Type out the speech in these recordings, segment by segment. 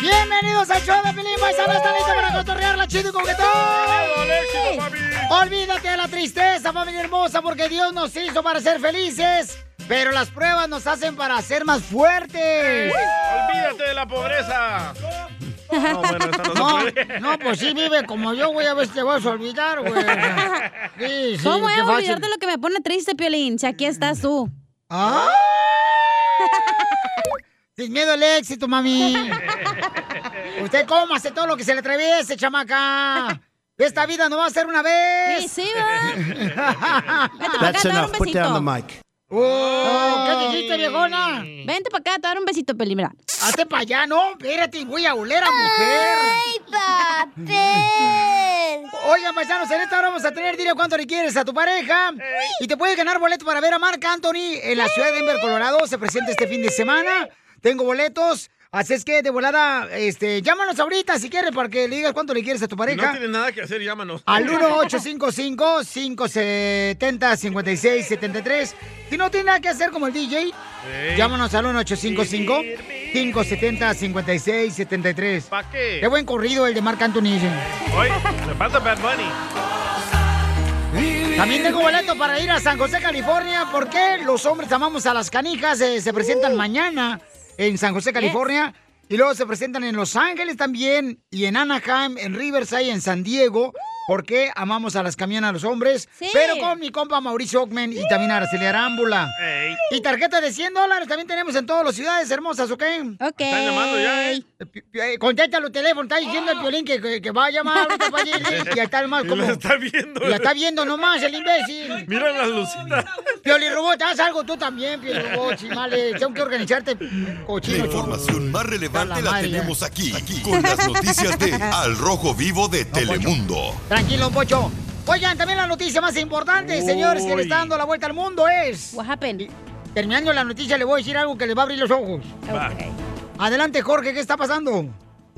Bienvenidos al show de Pelín Paisano. ¿Está listo para cotorrear la chido y coquetón? Olvídate de la tristeza, familia hermosa, porque Dios nos hizo para ser felices. Pero las pruebas nos hacen para ser más fuertes. Olvídate de la pobreza. No, bueno, no, No, se puede. no, pues sí, vive como yo, güey. A ver si te vas a olvidar, güey. Sí, sí, ¿Cómo voy a olvidarte de lo que me pone triste, Piolín? Si aquí estás tú. ¡Ah! Sin miedo al éxito, mami. Usted cómase todo lo que se le atraviese, chamaca. Esta vida no va a ser una vez. Sí, sí, va. Vente para acá, That's enough. un Put down the mic. Oh, ¿Qué dijiste, viejona? Vente para acá, te voy a dar un besito, Piolín, mira. Hazte para allá, no. Espérate, voy a oler a mujer. papel! Oigan, paisanos, en esta hora vamos a tener, dile cuánto le quieres a tu pareja. Y te puedes ganar boleto para ver a Marc Anthony en la ciudad de Denver, Colorado. Se presenta este fin de semana. Tengo boletos. Así es que de volada, este, llámanos ahorita si quieres para que le digas cuánto le quieres a tu pareja. no tienes nada que hacer, llámanos. Al 1-855-570-5673. Si no tiene nada que hacer como el DJ, llámanos al 1-855-570-5673. ¿Para qué? Qué buen corrido el de Marc Anthony. Oye, me falta Bad Bunny. También tengo boleto para ir a San José, California, porque los hombres amamos a las canijas. eh, se presentan mañana en San José, California. Y luego se presentan en Los Ángeles también, y en Anaheim, en Riverside, en San Diego. Porque amamos a las camionas los hombres. Sí. Pero con mi compa Mauricio Ockman y también a Araceli Arámbula. Ey. Y tarjeta de 100 dólares también tenemos en todas las ciudades hermosas, ¿ok? Ok. Están llamando ya, ¿eh? Eh, eh, Contesta los teléfonos, está diciendo el violín que, que- que va a llamar ahorita para. Y ya está nomás Y como... lo está viendo. La está viendo nomás el imbécil. Mira las lucitas. Pioli Robot, haz algo tú también, Pioli Robot, chimales. Tengo que organizarte, La cochino. información más relevante A la la tenemos aquí, aquí, con las noticias de Al Rojo Vivo de Telemundo. Tranquilo, Pocho. Oigan, también la noticia más importante, señores, que le está dando la vuelta al mundo es... What happened? Terminando la noticia, le voy a decir algo que les va a abrir los ojos. Va. Ok. Adelante, Jorge, ¿qué está pasando?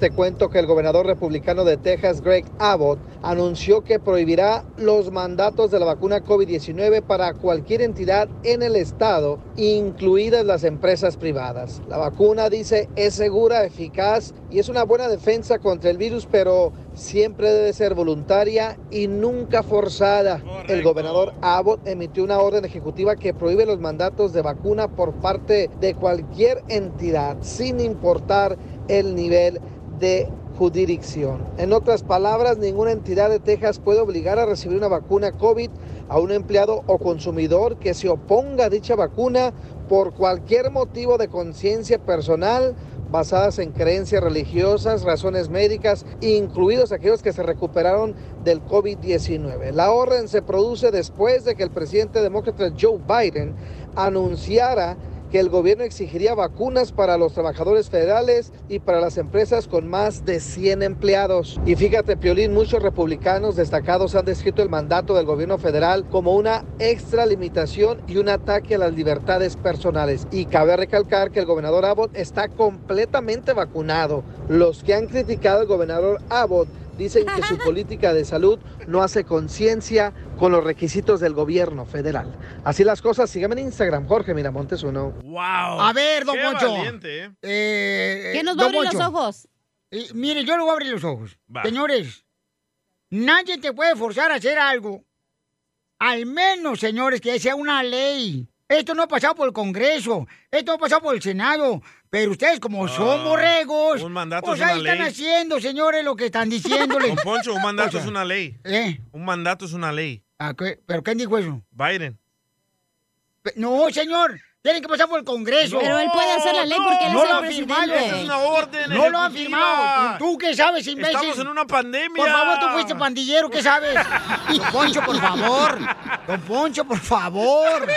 Te cuento que el gobernador republicano de Texas, Greg Abbott, anunció que prohibirá los mandatos de la vacuna COVID-19 para cualquier entidad en el estado, incluidas las empresas privadas. La vacuna, dice, es segura, eficaz y es una buena defensa contra el virus, pero siempre debe ser voluntaria y nunca forzada. El gobernador Abbott emitió una orden ejecutiva que prohíbe los mandatos de vacuna por parte de cualquier entidad, sin importar el nivel de jurisdicción. En otras palabras, ninguna entidad de Texas puede obligar a recibir una vacuna COVID a un empleado o consumidor que se oponga a dicha vacuna por cualquier motivo de conciencia personal basadas en creencias religiosas, razones médicas, incluidos aquellos que se recuperaron del COVID-19. La orden se produce después de que el presidente demócrata Joe Biden anunciara que el gobierno exigiría vacunas para los trabajadores federales y para las empresas con más de 100 empleados. Y fíjate, Piolín, muchos republicanos destacados han descrito el mandato del gobierno federal como una extra limitación y un ataque a las libertades personales. Y cabe recalcar que el gobernador Abbott está completamente vacunado. Los que han criticado al gobernador Abbott dicen que su política de salud no hace conciencia con los requisitos del gobierno federal. Así las cosas, síganme en Instagram, Jorge Miramontes uno. Wow. A ver, don Qué Poncho. valiente, ¿eh? Eh, ¿Quién nos va a abrir los ojos? Eh, mire, yo le voy a abrir los ojos. Va. Señores, nadie te puede forzar a hacer algo. Al menos, señores, que sea una ley. Esto no ha pasado por el Congreso, esto no ha pasado por el Senado, pero ustedes como son borregos, Ah, un mandato pues es una ahí están ley. haciendo, señores, lo que están diciéndole. Don Poncho, un mandato es una ley. ¿Eh? Un mandato es una ley. ¿Pero quién dijo eso? Biden. Pe- No, señor, tienen que pasar por el Congreso. Pero él puede hacer la ley porque él no es lo el ha firmado. presidente. Es una orden No lo han ejecutiva. firmado. ¿Tú, qué sabes, imbécil? Estamos en una pandemia. Por favor, tú fuiste pandillero, ¿qué sabes? Don Poncho, por favor. Don Poncho, por favor.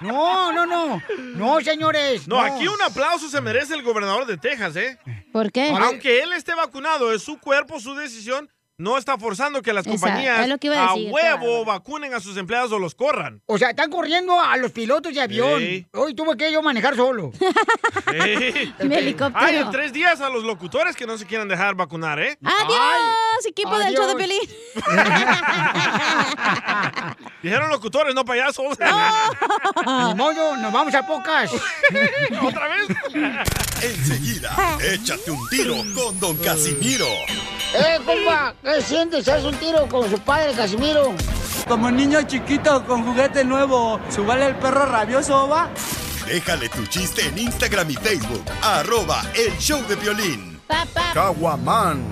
No, no, no. No, señores. No, aquí un aplauso se merece el gobernador de Texas, ¿eh? ¿Por qué? Aunque él esté vacunado, es su cuerpo, su decisión. No está forzando que las Exacto, compañías es lo que iba a huevo vacunen a sus empleados o los corran. O sea, están corriendo a los pilotos de avión. Sí. Hoy tuve que yo manejar solo. Sí. Mi helicóptero. Hay en tres días a los locutores que no se quieren dejar vacunar, ¿eh? ¡Adiós, equipo del show de. Piolín! Dijeron locutores, no payasos. Ni modo, nos vamos a pocas. ¿Otra vez? Enseguida, échate un tiro con Don Casimiro. ¡Eh, compa! ¿Qué sientes? ¿Haz un tiro con su padre, Casimiro? Como niño chiquito con juguete nuevo, ¿subale el perro rabioso, va? Déjale tu chiste en Instagram y Facebook. Arroba el show de violín. Papá. Caguaman.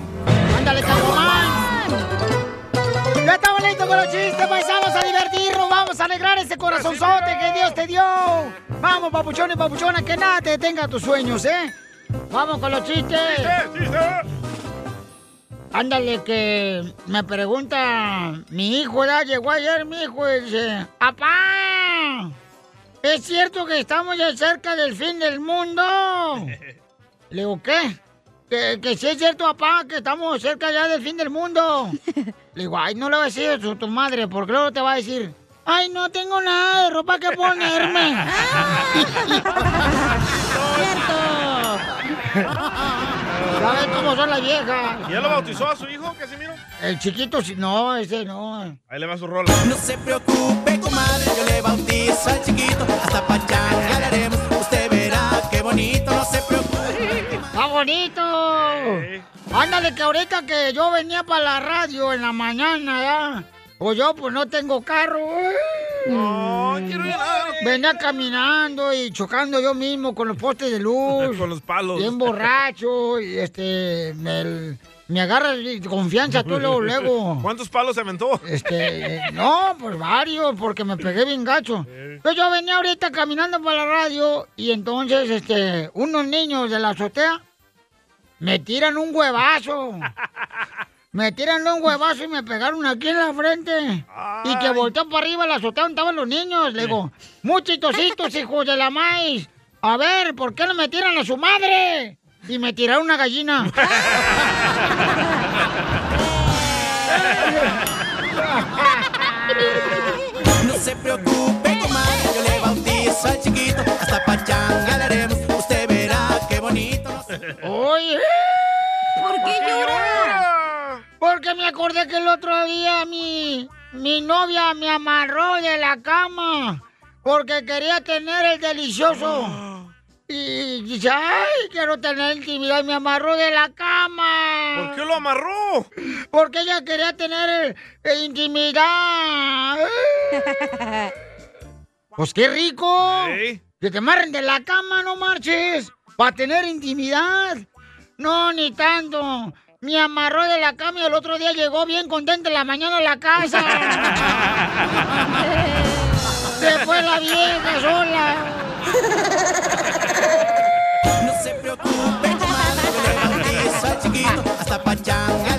¡Ándale, Caguamán! Ya estamos listos con los chistes, paisanos, a divertirnos. Vamos a alegrar ese corazonzote que Dios te dio. Vamos, papuchones y papuchonas, que nada te detenga tus sueños, ¿eh? Vamos con los chistes. Ándale, que me pregunta mi hijo, ¿verdad? Llegó ayer mi hijo y dice, ¡Papá! ¿Es cierto que estamos ya cerca del fin del mundo? Le digo, ¿qué? Que, que sí es cierto, papá, que estamos cerca ya del fin del mundo. Le digo, ay, no le voy a decir eso a tu madre, porque luego te va a decir, ay, no tengo nada de ropa que ponerme. ¿Sabes cómo son las viejas? ¿Ya lo bautizó a su hijo, Casimiro? El chiquito, sí- no, ese no. Ahí le va su rola. No se preocupe, comadre, yo le bautizo al chiquito. Hasta pachanga le haremos, usted verá qué bonito, no se preocupe. ¡Está bonito! Ándale, que ahorita que yo venía para la radio en la mañana, ¿ya? Pues yo, pues no tengo carro. No, quiero llorar. Venía caminando y chocando yo mismo con los postes de luz. Con los palos. Bien borracho y este... Me, me agarra de confianza tú luego, luego. ¿Cuántos palos se aventó? Este, no, pues varios, porque me pegué bien gacho. Pues yo venía ahorita caminando para la radio y entonces, este, unos niños de la azotea me tiran un huevazo. Me tiran un huevazo y me pegaron aquí en la frente. Y que volteó para arriba la azotea donde estaban los niños. Le digo, muchitositos, hijos de la maíz. A ver, ¿por qué no me tiran a su madre? Y me tiraron una gallina. No se preocupe, comadre, yo le bautizo al chiquito. Hasta pachanga le haremos, usted verá qué bonito. Oye. Porque me acordé que el otro día mi, mi novia me amarró de la cama porque quería tener el delicioso. Y dice, ay, quiero tener intimidad y me amarró de la cama. ¿Por qué lo amarró? Porque ella quería tener el- el intimidad. pues qué rico. Ey. Que te amarren de la cama, no marches. Para tener intimidad. No, ni tanto. Me amarró de la cama y el otro día llegó bien contenta en la mañana a la casa. Se fue la vieja sola. No se preocupe, comadre, chiquito. Hasta pachanga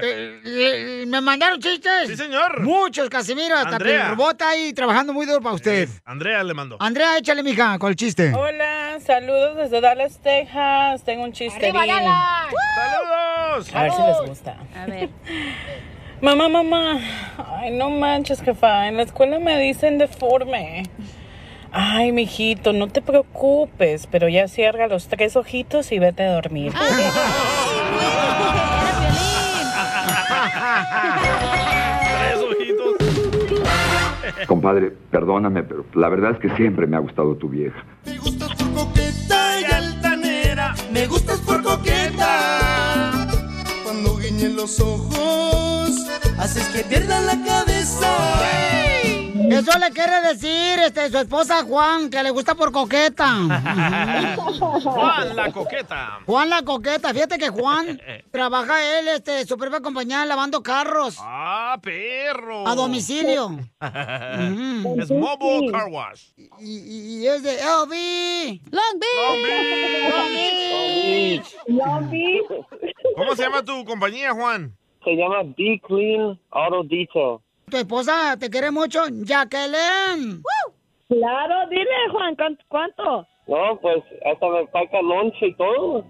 Eh, eh, ¿Me mandaron chistes? Sí, señor. Muchos, Casimiro. Hasta Andrea. el robot ahí trabajando muy duro para usted. Andrea le mandó. Andrea, échale, mija, con el chiste. Hola, saludos desde Dallas, Texas. Tengo un chiste. ¡Saludos! A ver si les gusta. A ver. Mamá, mamá. Ay, no manches, jefa. En la escuela me dicen deforme. Ay, mijito, no te preocupes, pero ya cierra los tres ojitos y vete a dormir. Tres ojitos. Compadre, perdóname, pero la verdad es que siempre me ha gustado tu vieja. Me gustas por coqueta y altanera. Me gustas por coqueta. Cuando guiñen los ojos, haces que pierdan la cabeza. Eso le quiere decir este, su esposa Juan, que le gusta por coqueta. Juan la coqueta. Juan la coqueta. Fíjate que Juan trabaja él, este, su propia compañía lavando carros ¡Ah, perro! a domicilio. Es Mobile Car Wash. Y, y es de LV. Long Beach. Long Beach. ¿Cómo se llama tu compañía, Juan? Se llama Be Clean Auto Detail. Tu esposa te quiere mucho, Jacqueline. Claro, dile, Juan, ¿cuán- ¿cuánto? No, pues hasta me paga lonche y todo.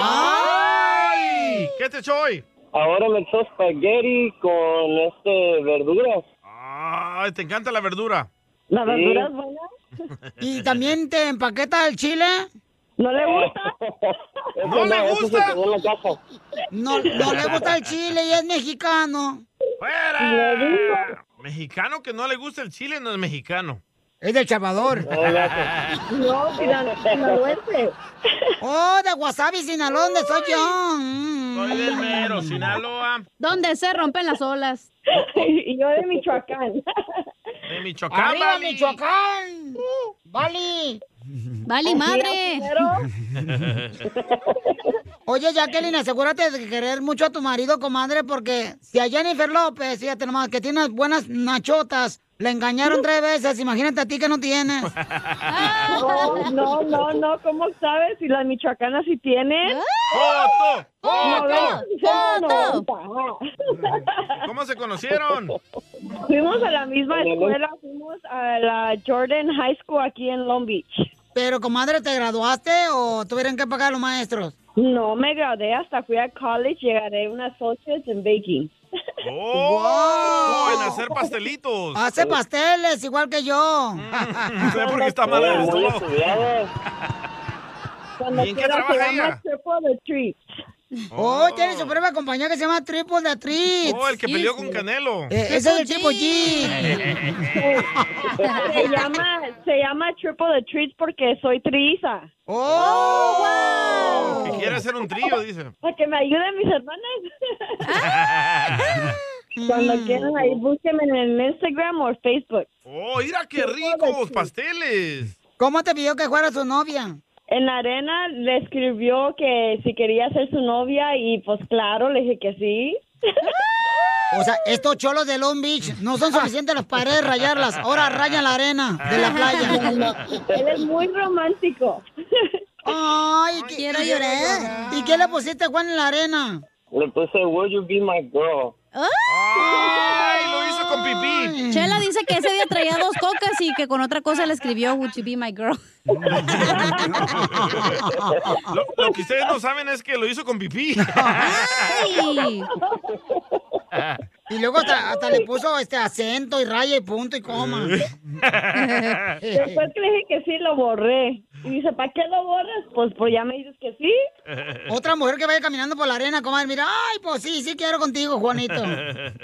¡Ay! ¿Qué te echó hoy? Ahora me echó espagueti con este verduras. Ay, te encanta la verdura. ¿La Sí. verdura es buena? ¿Y también te empaqueta el chile? ¿No le gusta? ¿No le gusta? No, no le gusta el chile y es mexicano. ¡Fuera! Mexicano que no le gusta el chile no es mexicano. Es del Salvador. No, sinal- sinaloense. Oh, de Wasabi, Sinaloa, ¿dónde soy yo? Mm. Soy del mero, Sinaloa, Donde se rompen las olas. Y yo de Michoacán. de Michoacán, ¡Arriba. Michoacán! ¡Vali! Vale, madre. Oye, Jacqueline, asegúrate de querer mucho a tu marido, comadre, porque si a Jennifer López, fíjate nomás, que tiene unas buenas nachotas, le engañaron tres veces, imagínate a ti que no tienes. No, no, no, no, ¿cómo sabes? Si las michoacanas sí tienen. ¡Foto! Noventa, ¡Foto! noventa. ¿Cómo se conocieron? Fuimos a la misma escuela, fuimos a la Jordan High School aquí en Long Beach. Pero, comadre, ¿te graduaste o tuvieron que pagar los maestros? No me gradué hasta fui a college, llegaré una associates en baking. ¡Oh! En hacer pastelitos. Hace pasteles, igual que yo. No sé por qué está mal el estómago. Cuando ¿Y en qué quiera, trabaja ella? Treat. Oh, tiene su propia compañía que se llama Triple de Treats. Oh, el que peleó con Canelo. Eh, ese es el tipo G. Se llama, se llama Triple the Treats porque soy triza. ¡Oh! Que quiere hacer un trío, dice. Para que me ayuden mis hermanas. Cuando quieran ahí, búsquenme en el Instagram o Facebook. ¡Oh, mira qué ricos pasteles! ¿Cómo te pidió que fuera su novia? En la arena le escribió que si quería ser su novia y pues claro, le dije que sí. O sea, estos cholos de Long Beach no son suficientes las paredes rayarlas. Ahora rayan la arena de la playa. Él es muy romántico. Ay, ¿qué- Quiero llorar. ¿Y qué le pusiste, Juan, en la arena? Le puse, will you be my girl? ¡Ay, lo hizo con pipí! Chela dice que ese día traía dos cocas y que con otra cosa le escribió Would you be my girl? Lo, lo que ustedes no saben es que lo hizo con pipí. Ay. Y luego hasta, hasta le puso este acento y raya y punto y coma. Después que le dije que sí, lo borré. Y dice, ¿para qué lo borras? Pues, pues ya me dices que sí. Otra mujer que vaya caminando por la arena, comadre, mira, ay, pues sí, sí quiero contigo, Juanito.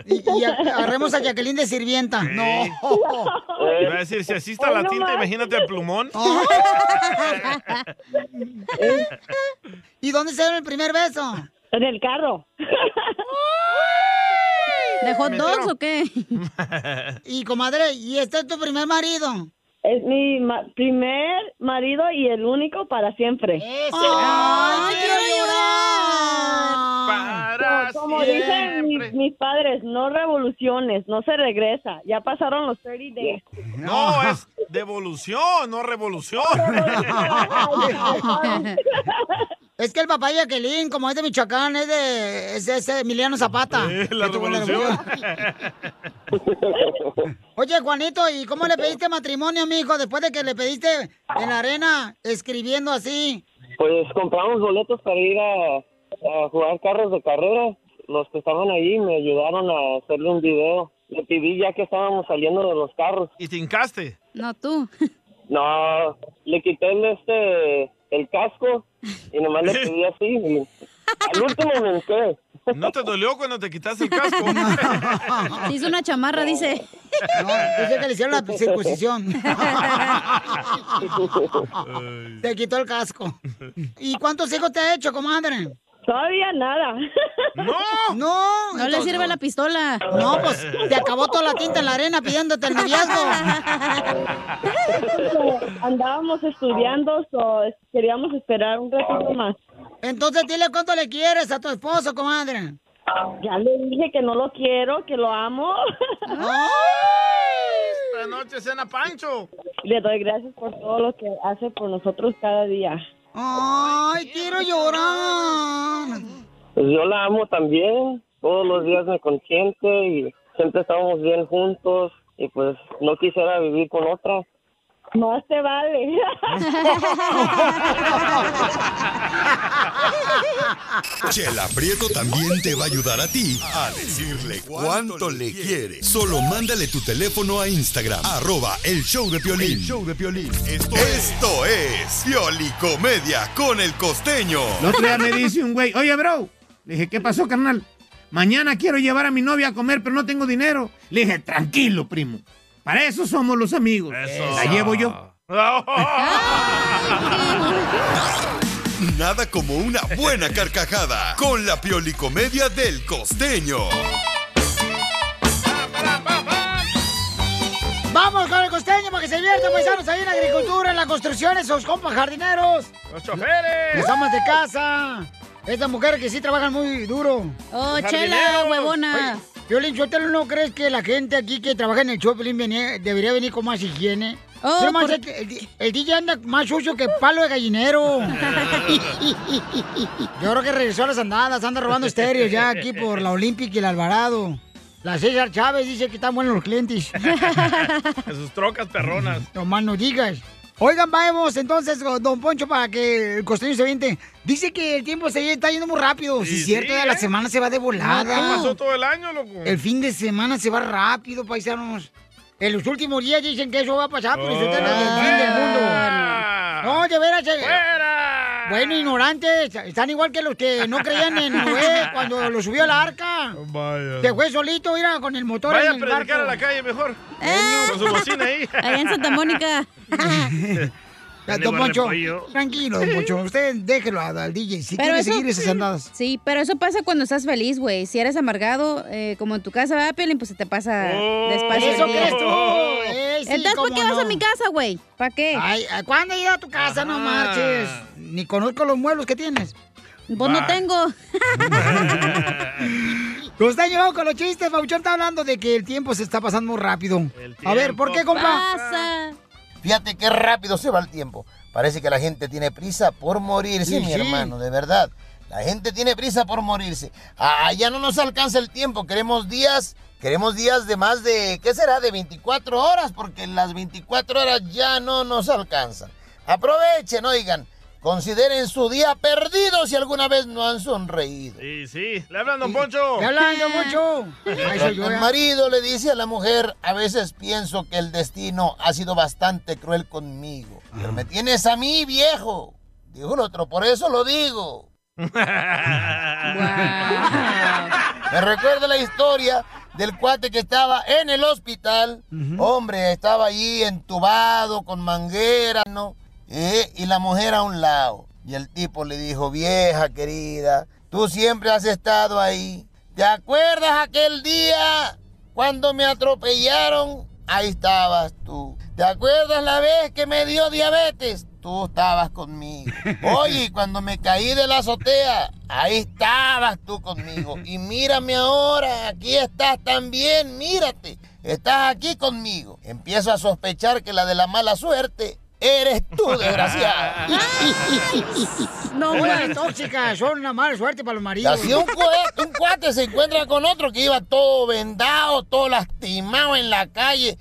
Y, y a- agarremos a Jacqueline de sirvienta. No. Iba a decir, si así está la tinta, imagínate el plumón. ¿Y dónde se dio el primer beso? En el carro. ¿De hot dogs o qué? Y comadre, ¿y este es tu primer marido? Es mi ma- primer marido y el único para siempre. ¡Ay, quiero llorar! Para Como dicen siempre. mis, mis padres, no revoluciones, no se regresa. Ya pasaron los 30 days. No, es devolución, no revolución. Es que el papá de Jacqueline, como es de Michoacán, es de, es de ese Emiliano Zapata. Eh, la revolución. Oye, Juanito, ¿y cómo le pediste matrimonio, mijo, después de que le pediste en la arena escribiendo así? Pues compramos boletos para ir a, a jugar carros de carrera. Los que estaban ahí me ayudaron a hacerle un video. Le pedí ya que estábamos saliendo de los carros. Y te hincaste. No, tú. No, le quité el, este, el casco y nomás le pedí así. Y al último me hinqué. ¿No te dolió cuando te quitaste el casco? Se hizo una chamarra, dice. No, dice que le hicieron la circuncisión. Te quitó el casco. ¿Y cuántos hijos te ha hecho, comadre? Todavía nada. ¡No! No. No le sirve la pistola. No, pues te acabó toda la tinta en la arena pidiéndote el noviazgo. Andábamos estudiando, so queríamos esperar un ratito más. Entonces dile cuánto le quieres a tu esposo, comadre. Ya le dije que no lo quiero, que lo amo. Esta noche cena Pancho. Le doy gracias por todo lo que hace por nosotros cada día. Ay, quiero llorar. Pues yo la amo también. Todos los días me consiente y siempre estamos bien juntos. Y pues no quisiera vivir con otra. Más te vale. Chela Prieto también te va a ayudar a ti a decirle cuánto le quiere. Solo mándale tu teléfono a Instagram, arroba el show de Piolín. El show de Piolín. Esto, esto es Piolicomedia con el costeño. El otro día me dice un güey, oye, bro. Le dije, ¿qué pasó, carnal? Mañana quiero llevar a mi novia a comer, pero no tengo dinero. Le dije, tranquilo, primo. Para eso somos los amigos. La llevo yo. Nada como una buena carcajada con la Piolicomedia del costeño. Vamos con el costeño para que se diviertan, paisanos, ahí en la agricultura, en la construcción, esos compas jardineros. ¡Los choferes! Las amas de casa. Estas mujeres que sí trabajan muy duro. Oh, chela, huevona. Violín Sotelo, ¿no crees que la gente aquí que trabaja en el show venía- debería venir con más higiene? Oh, Pero más por- el, el- el DJ anda más sucio que palo de gallinero. Yo creo que regresó a las andadas, anda robando estéreos ya aquí por la Olímpica y el Alvarado. La César Chávez dice que están buenos los clientes. En sus trocas perronas. No más no digas. Oigan, vamos entonces, don Poncho, para que el costeño se viente. Dice que el tiempo se está yendo muy rápido. Si Sí, es cierto, sí, la ¿eh? semana se va de volada. ¿Qué pasó todo el año, loco? El fin de semana se va rápido, paisanos. En los últimos días dicen que eso va a pasar porque se trata del fin del mundo. No, de veras. eh. Bueno, ignorantes. Están igual que los que no creían en Noé cuando lo subió a la arca. Vaya. Se fue solito, mira, con el motor Vaya a en el predicar a barco. la calle mejor. Con su bocina ahí. Allá en Santa Mónica. Don Poncho, tranquilo, Don Poncho. Usted déjelo al al DJ. Si Pero quiere eso- seguir esas andadas. Sí, pero eso pasa cuando estás feliz, güey. Si eres amargado, eh, como en tu casa, ¿verdad, Piolín? Pues se te pasa Oh, despacio. ¿Eso tú? Eh, sí, Entonces, ¿por cómo qué vas a no. mi casa, güey? ¿Para qué? Ay, ¿a ¿cuándo he ido a tu casa? No marches. Ni conozco los muebles que tienes. Pues no tengo. Costeño, vamos con los chistes. Pauchón está hablando de que el tiempo se está pasando muy rápido. A ver, ¿por qué, compa? Pasa. Fíjate qué rápido se va el tiempo. Parece que la gente tiene prisa por morirse, Sí, mi sí. hermano, de verdad. La gente tiene prisa por morirse. Ah, ya no nos alcanza el tiempo. Queremos días, queremos días de más de, ¿qué será? De 24 horas, porque las 24 horas ya no nos alcanzan. Aprovechen, oigan. Consideren su día perdido si alguna vez no han sonreído. Sí, sí. Le hablan, don Poncho. ¿Qué hablan, don Poncho? Yo, El marido le dice a la mujer, a veces pienso que el destino ha sido bastante cruel conmigo. Pero me tienes a mí, viejo. Dijo el otro, por eso lo digo. Me recuerda la historia del cuate que estaba en el hospital. Hombre, estaba allí entubado con manguera, ¿no? Eh, y la mujer a un lado. Y el tipo le dijo, vieja querida, tú siempre has estado ahí. ¿Te acuerdas aquel día cuando me atropellaron? Ahí estabas tú. ¿Te acuerdas la vez que me dio diabetes? Tú estabas conmigo. Oye, cuando me caí de la azotea, ahí estabas tú conmigo. Y mírame ahora, aquí estás también, mírate. Estás aquí conmigo. Empiezo a sospechar que la de la mala suerte eres tú, desgraciada. No, una tóxica, son una mala suerte para los maridos. así un cuate, un cuate se encuentra con otro que iba todo vendado, todo lastimado en la calle.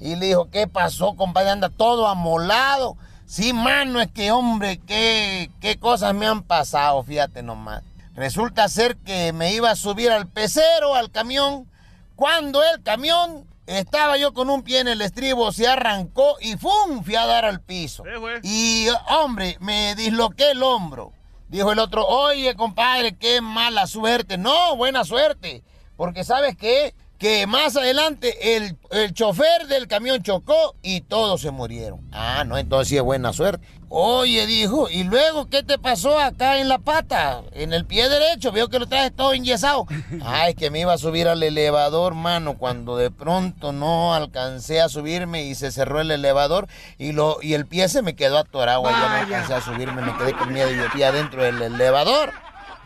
Y le dijo, ¿qué pasó, compadre? Anda todo amolado. Sí, mano, es que, hombre, qué, qué cosas me han pasado, fíjate nomás. Resulta ser que me iba a subir al pecero, al camión, cuando el camión estaba yo con un pie en el estribo, se arrancó y ¡fum! fui a dar al piso. Y, hombre, me disloqué el hombro. Dijo el otro, oye, compadre, qué mala suerte. No, buena suerte. Porque sabes qué? Que más adelante el, el chofer del camión chocó y todos se murieron. Ah, no, entonces sí es buena suerte. Oye, dijo, ¿y luego qué te pasó acá en la pata? En el pie derecho, veo que lo traes todo enyesado. Ay, que me iba a subir al elevador, mano, cuando de pronto no alcancé a subirme y se cerró el elevador y, lo, y el pie se me quedó atorado. Ya no alcancé a subirme, me quedé con miedo y fui adentro del elevador.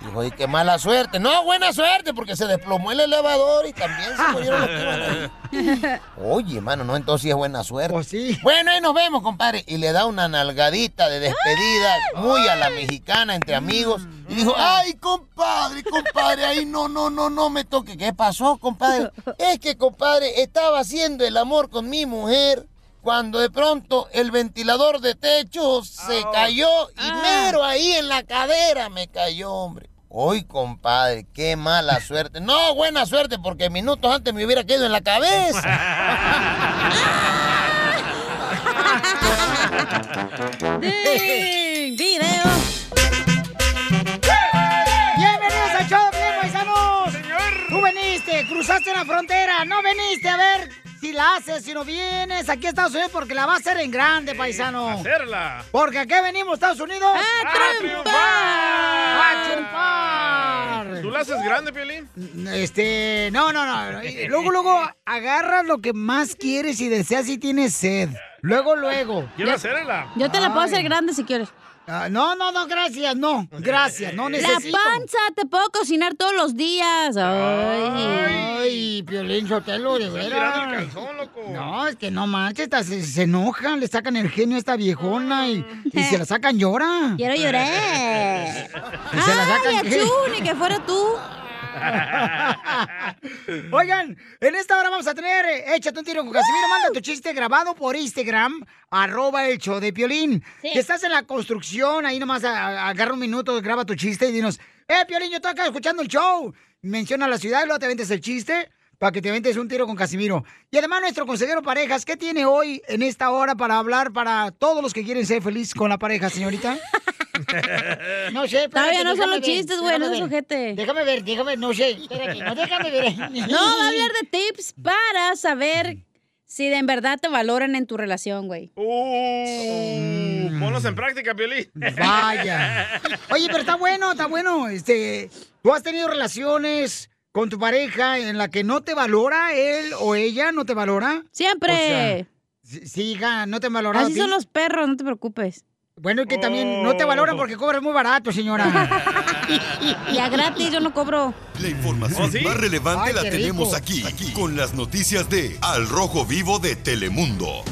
Dijo, y qué mala suerte. No, buena suerte, porque se desplomó el elevador y también se murieron los que iban ahí. Oye, mano, no, entonces sí es buena suerte. Bueno, ahí nos vemos, compadre. Y le da una nalgadita de despedida, muy a la mexicana, entre amigos. Y dijo, ay, compadre, compadre, ahí no, no, no, no me toque. ¿Qué pasó, compadre? Es que, compadre, estaba haciendo el amor con mi mujer cuando de pronto el ventilador de techo se cayó y mero ahí en la cadera me cayó, hombre. Hoy, compadre, qué mala suerte. No, buena suerte, porque minutos antes me hubiera quedado en la cabeza. ¡Ding! ¡Video! ¡Bienvenidos al show Piolín, paisanos! ¡Señor! Tú veniste, cruzaste una frontera, no veniste a ver si la haces, si no vienes aquí a Estados Unidos porque la va a hacer en grande, paisano. Hacerla. Porque aquí venimos, Estados Unidos. ¡A triunfar! ¡A triunfar! ¿Tú la haces grande, Piolín? Este, no, no, no. Luego, luego, agarras lo que más quieres y deseas y tienes sed. Luego, luego. Quiero hacerla. Yo te la puedo Ay. hacer grande si quieres. Ah, no, no, no, gracias, no. Gracias, no necesito. La panza, te puedo cocinar todos los días. Ay. Ay, Piolín Sotelo, de veras. calzón, loco. No, es que no manches, se, se enojan, le sacan el genio a esta viejona y, y se la sacan llora. Quiero llorar. Y se la sacan. Ay, achú, ni que fuera tú. Oigan, en esta hora vamos a tener eh, Échate un tiro con Casimiro. Manda tu chiste grabado por Instagram, arroba el show de Piolín. Que estás en la construcción, ahí nomás a- a- agarra un minuto, graba tu chiste y dinos, eh, Piolín, yo estoy acá escuchando el show. Menciona la ciudad y luego te ventes el chiste para que te ventes un tiro con Casimiro. Y además nuestro consejero parejas, ¿qué tiene hoy en esta hora para hablar para todos los que quieren ser felices con la pareja, señorita? No sé, Todavía no son los chistes, güey, no ver. ojete. Déjame ver, déjame, no sé, espérate, no déjame ver. No, va a hablar de tips para saber si de en verdad te valoran en tu relación, güey. Uh, ponlos en práctica, Piolín. Vaya. Oye, pero está bueno, está bueno. Este, ¿tú has tenido relaciones con tu pareja en la que no te valora él o ella no te valora? Siempre. O sea, sí, hija, no te valora. Así son los perros, no te preocupes. Bueno, y que también no te valoran porque cobras muy barato, señora. Y a gratis yo no cobro. La información ¿Oh, sí? más relevante Ay, la tenemos aquí, aquí, con las noticias de Al Rojo Vivo de Telemundo.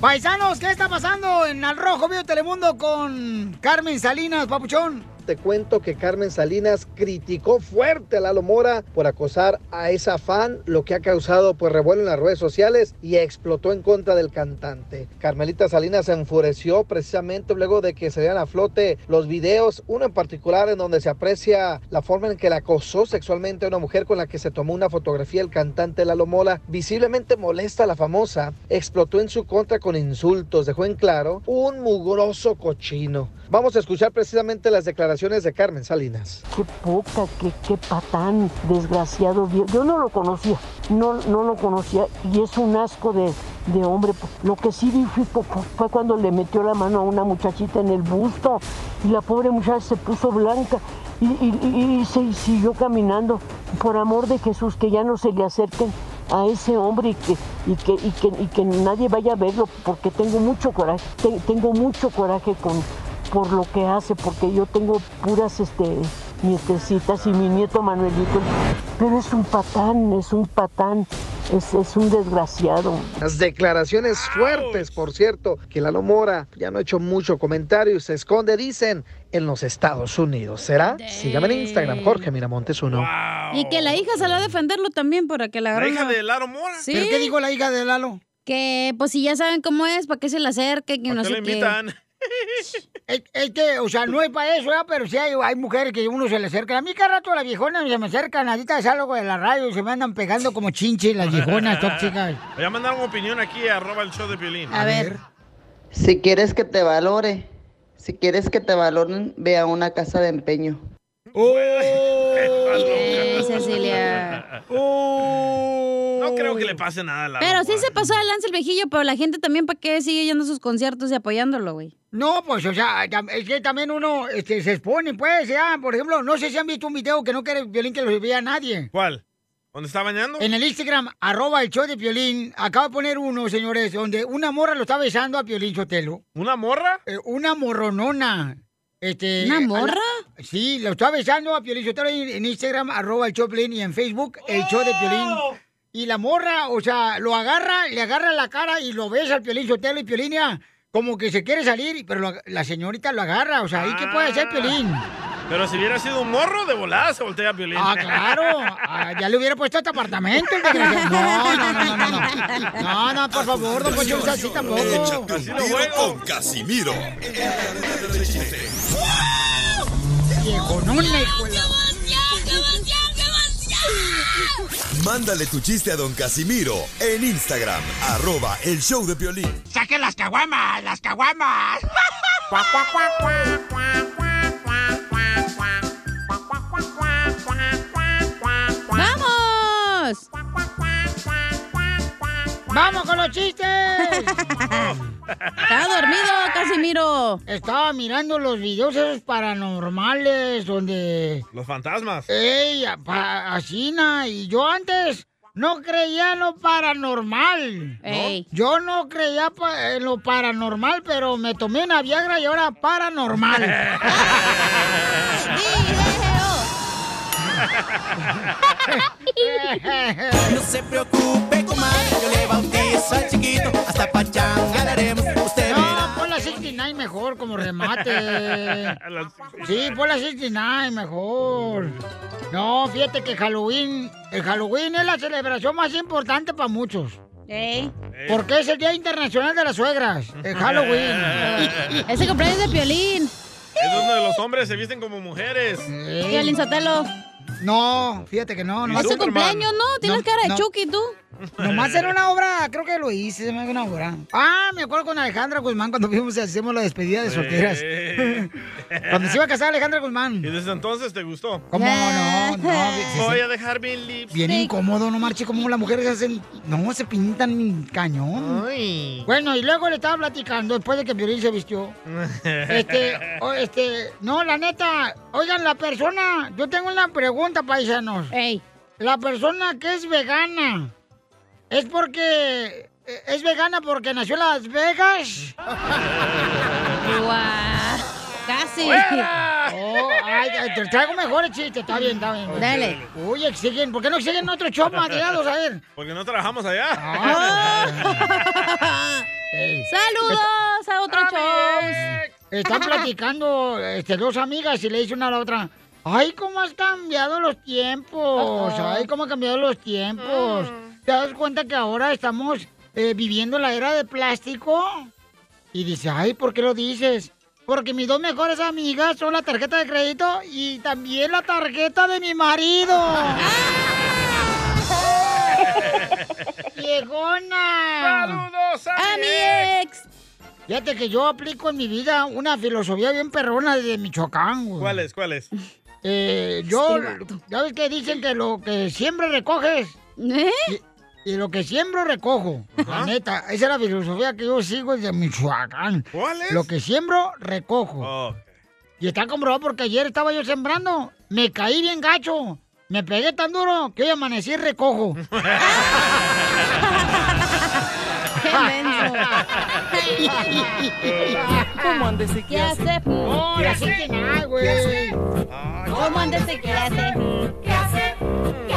Paisanos, ¿qué está pasando en Al Rojo Vivo Telemundo con Carmen Salinas, papuchón? Te cuento que Carmen Salinas criticó fuerte a Lalo Mora por acosar a esa fan, lo que ha causado pues revuelo en las redes sociales y explotó en contra del cantante. Carmelita Salinas se enfureció precisamente luego de que se dieran a flote los videos, uno en particular en donde se aprecia la forma en que la acosó sexualmente a una mujer con la que se tomó una fotografía el cantante Lalo Mora. Visiblemente molesta a la famosa, explotó en su contra con insultos, dejó en claro un mugroso cochino. Vamos a escuchar precisamente las declaraciones de Carmen Salinas. Qué poca, qué, qué patán, desgraciado. Yo no lo conocía, no, no lo conocía y es un asco de, de hombre. Lo que sí vi fue, cuando le metió la mano a una muchachita en el busto y la pobre muchacha se puso blanca y, y- se siguió caminando. Por amor de Jesús, que ya no se le acerquen a ese hombre y que, y que, y que, y que nadie vaya a verlo porque tengo mucho coraje, te- tengo mucho coraje con, por lo que hace, porque yo tengo puras este, nietecitas y mi nieto Manuelito, pero es un patán, es un patán, es, es un desgraciado. Las declaraciones fuertes, por cierto, que Lalo Mora ya no ha hecho mucho comentario y se esconde, dicen, en los Estados Unidos. ¿Será? Sígame en Instagram, Jorge Miramontes uno. Y que la hija salió a defenderlo también para que la ¿La hija de Laro Mora? Sí. ¿Pero qué dijo la hija de Lalo? Que pues si ya saben cómo es, ¿para qué se le acerque? Que no ¿Qué sé le qué. Es, es que, o sea, no es para eso, pero sí hay, hay mujeres que uno se le acerca. A mí cada rato las viejonas se me acercan, ahorita salgo de la radio y se me andan pegando como chinche las viejonas tóxicas. Voy a mandar una opinión aquí, arroba el show de Piolín. A ver. Si quieres que te valore, si quieres que te valoren, ve a una casa de empeño. Ey, Cecilia. No creo que le pase nada a Lalo Pero sí se pasó de lanza el viejillo, pero la gente también, ¿para qué sigue yendo a sus conciertos y apoyándolo, güey? No, pues, o sea, es que también uno este, se expone, pues, ya. Por ejemplo, no sé si han visto un video que no quiere Violín que lo vea nadie. ¿Cuál? ¿Dónde está bañando? En el Instagram, arroba el show de Piolín, acaba de poner uno, señores, donde una morra lo está besando a Piolín Sotelo. ¿Una morra? una morronona. Este, ¿Una la- morra? sí, lo está besando a Piolín Sotelo en, en Instagram, arroba el Piolín, y en Facebook, el show de Piolín. Y la morra, o sea, lo agarra, le agarra la cara y lo besa al Piolín Sotelo y Piolín ya como que se quiere salir, pero lo- la señorita lo agarra, o sea, ¿y qué puede hacer Piolín? Pero si hubiera sido un morro, de volada se voltea a Piolín. Ah, claro. Ah, ya le hubiera puesto este apartamento. No, no, no, no, no. No, no, no, por favor, don Poncho, no sea así tampoco. Échate un tiro con Casimiro. Hijo de la- Mándale tu chiste a don Casimiro en Instagram, arroba el show de Piolín. ¡Saquen las caguamas! ¡Las caguamas! ¡Vamos! ¡Vamos con los chistes! Estaba dormido, Casimiro. Estaba mirando los videos esos paranormales donde... Los fantasmas. ¡Ey! pa- Así, na, y yo antes no creía en lo paranormal. Ey. Yo no creía pa- en lo paranormal, pero me tomé una Viagra y ahora paranormal. No se preocupe, comadre, yo le bautizo al chiquito, hasta pachanga le haremos, usted verá. No, pon la 69 mejor como remate. Sí, pon la 69 mejor. No, fíjate que Halloween, el Halloween es la celebración más importante para muchos. Porque es el Día Internacional de las Suegras, el Halloween. Ese cumpleaños de Piolín. Es donde los hombres se visten como mujeres. Piolín Sotelo. No, fíjate que no. No Es su cumpleaños, ¿no? Tienes No, cara de no. Chucky, tú. Nomás era una obra, creo que lo hice, se me una obra. Ah, me acuerdo con Alejandra Guzmán cuando fuimos y hacíamos la despedida de solteras. Cuando se iba a casar Alejandra Guzmán. ¿Y desde entonces te gustó? ¿Cómo no? No, Voy a dejar mi lips. Bien incómodo, no marche, como las mujeres hacen. No, se pintan cañón. Bueno, y luego le estaba platicando después de que Piolín se vistió. Este, o- este, no, la neta, oigan, la persona, yo tengo una pregunta, paisanos. La persona que es vegana, ¿es porque eh, es vegana porque nació en Las Vegas? Casi. Oh, ay, ay, te traigo mejores chistes, está bien, está bien. Dale. Uy, exigen, ¿por qué no exigen otro show más? Dígalos, a ver. Porque no trabajamos allá. Saludos a otro show. Están platicando este, dos amigas y le dice una a la otra, ay, cómo has cambiado los tiempos, ay, cómo han cambiado los tiempos. ¿Te das cuenta que ahora estamos eh, viviendo la era de plástico? Y dice, ay, ¿por qué lo dices? Porque mis dos mejores amigas son la tarjeta de crédito y también la tarjeta de mi marido. ¡Viejona! ¡Saludos a mi ex! Fíjate que yo aplico en mi vida una filosofía bien perrona de Michoacán, güey. ¿Cuál es? ¿Cuál es? Eh, yo, Este ya ves que dicen que lo que siempre recoges. ¿Eh? Y, lo que siembro recojo. La neta, esa es la filosofía que yo sigo desde Michoacán. ¿Cuál es? Lo que siembro, recojo. Oh, Y está comprobado porque ayer estaba yo sembrando. Me caí bien gacho. Me pegué tan duro que hoy amanecí y recojo. ¿Cómo andes y qué hace? No, la gente nada, güey. ¿Cómo andes y qué hace? ¿Qué hace? ¿Qué?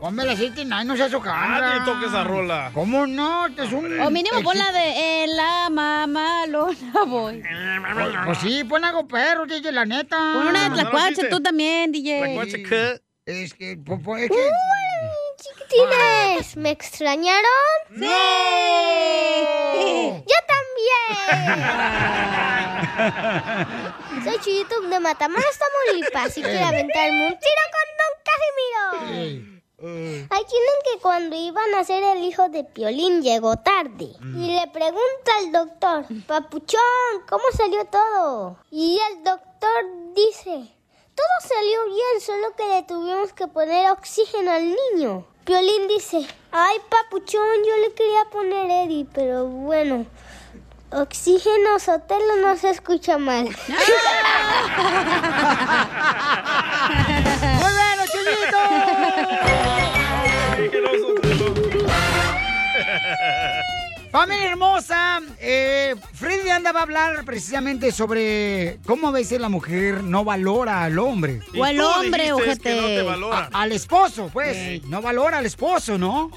Ponme la 69, no seas hojandra. Nadie toca esa rola. ¿Cómo no? Este es un... O mínimo pon la de en la mamalona voy. Pues, pues sí, pon algo perro, DJ, la neta. Pon una de Tlacuache tú también, DJ. Es que, po- po- es que... Chiquitines, ¿me extrañaron? ¡No! ¡Yo también! Soy Chuyito de Matamoros, Tamaulipas y quiero aventarme un tiro con Don Casimiro. Hay quienes que cuando iban a ser el hijo de Piolín llegó tarde y le pregunta al doctor, Papuchón, ¿cómo salió todo? Y el doctor dice, todo salió bien, solo que le tuvimos que poner oxígeno al niño. Piolín dice, ay Papuchón, yo le quería poner Eddie, pero bueno, oxígeno sotelo no se escucha mal. ¡Muy bueno, Familia hermosa, eh, Freddy Anda va a hablar precisamente sobre cómo a veces la mujer no valora al hombre. O al hombre, ojete. no te valora. A- al esposo, pues. No valora al esposo, ¿no?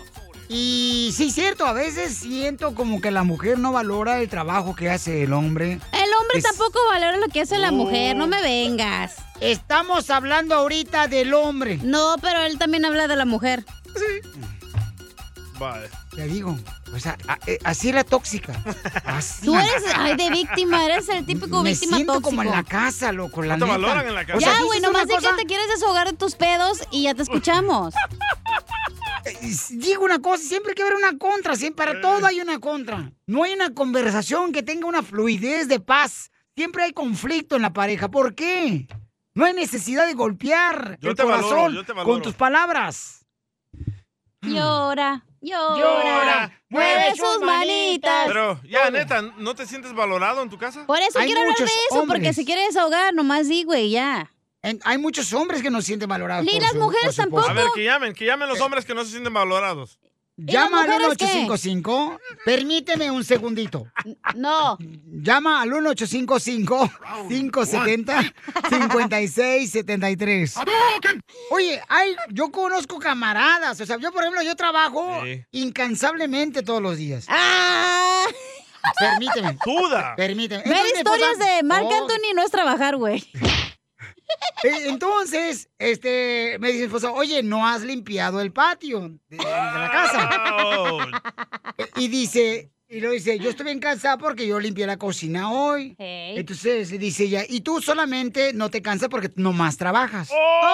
Y sí, cierto, a veces siento como que la mujer no valora el trabajo que hace el hombre. El hombre Es- tampoco valora lo que hace la mujer, no me vengas. Estamos hablando ahorita del hombre. No, pero él también habla de la mujer. Vale. Te digo, o sea, a- eh, así era tóxica. Así. Tú eres, ay, de víctima, eres el típico Me víctima siento tóxico. como en la casa, loco, la No te neta. valoran en la casa. O sea, Ya, güey, nomás di que te quieres desahogar de tus pedos y ya te escuchamos. Digo una cosa, siempre hay que haber una contra, siempre para todo hay una contra. No hay una conversación que tenga una fluidez de paz. Siempre hay conflicto en la pareja. ¿Por qué? No hay necesidad de golpear Yo el te valoro, corazón yo te valoro. con tus palabras. Llora, llora, Llora, mueve sus manitas. Pero, ya, neta, ¿no te sientes valorado en tu casa? Por eso Hay quiero hablar de eso, porque hombres. se quiere desahogar, nomás di, güey, ya. En- hay muchos hombres que no se sienten valorados. Ni las su- mujeres tampoco. A ver, que llamen, que llamen los hombres que no se sienten valorados. Llama al las mujeres qué? 1855. Permíteme un segundito. No. Llama al 1855-570-5673. Oye, hay, yo conozco camaradas. O sea, yo, por ejemplo, yo trabajo Sí. incansablemente todos los días. ¡Ah! Permíteme. Suda. Permíteme. Ver historias de Marc Oh, Anthony no es trabajar, güey. Eh, Entonces, este, me dice mi esposa, oye, no has limpiado el patio de, de la casa. Oh, Y dice, y lo dice, yo estoy bien cansada porque yo limpié la cocina hoy. Hey. Entonces dice ella, y tú solamente no te cansas porque nomás trabajas. Oh.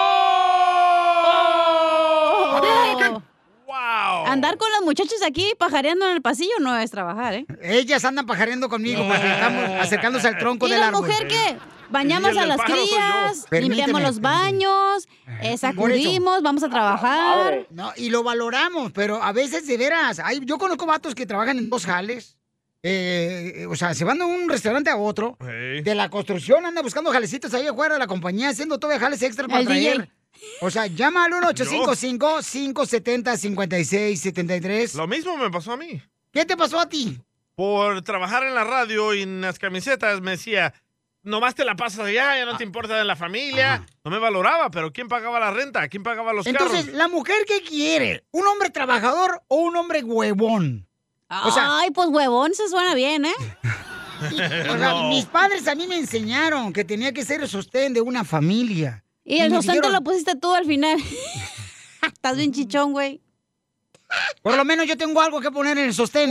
wow. Andar con las muchachas aquí pajareando en el pasillo no es trabajar, ¿eh? Ellas andan pajareando conmigo, porque estamos acercándose al tronco ¿Y del la árbol. mujer qué? Bañamos a las crías, limpiamos los baños, eh, sacudimos, vamos a trabajar. No, y lo valoramos, pero a veces de veras, hay, yo conozco vatos que trabajan en dos jales. eh, o sea, se van de un restaurante a otro. Hey. De la construcción, anda buscando jalecitos ahí afuera de la compañía, haciendo todavía jales extra para El traer. DJ. O sea, llama al 1855-570-5673. Lo mismo me pasó a mí. ¿Qué te pasó a ti? Por trabajar en la radio y en las camisetas me decía, nomás te la pasas allá, ya no te importa de la familia. No me valoraba, pero ¿quién pagaba la renta? ¿Quién pagaba los Entonces, carros? ¿la mujer qué quiere? ¿Un hombre trabajador o un hombre huevón? O sea- Ay, pues huevón, se suena bien, ¿eh? O sea, No. mis padres a mí me enseñaron que tenía que ser el sostén de una familia. Y el sostén te dijeron- lo pusiste tú al final. Estás bien chichón, güey. Por lo menos yo tengo algo que poner en el sostén.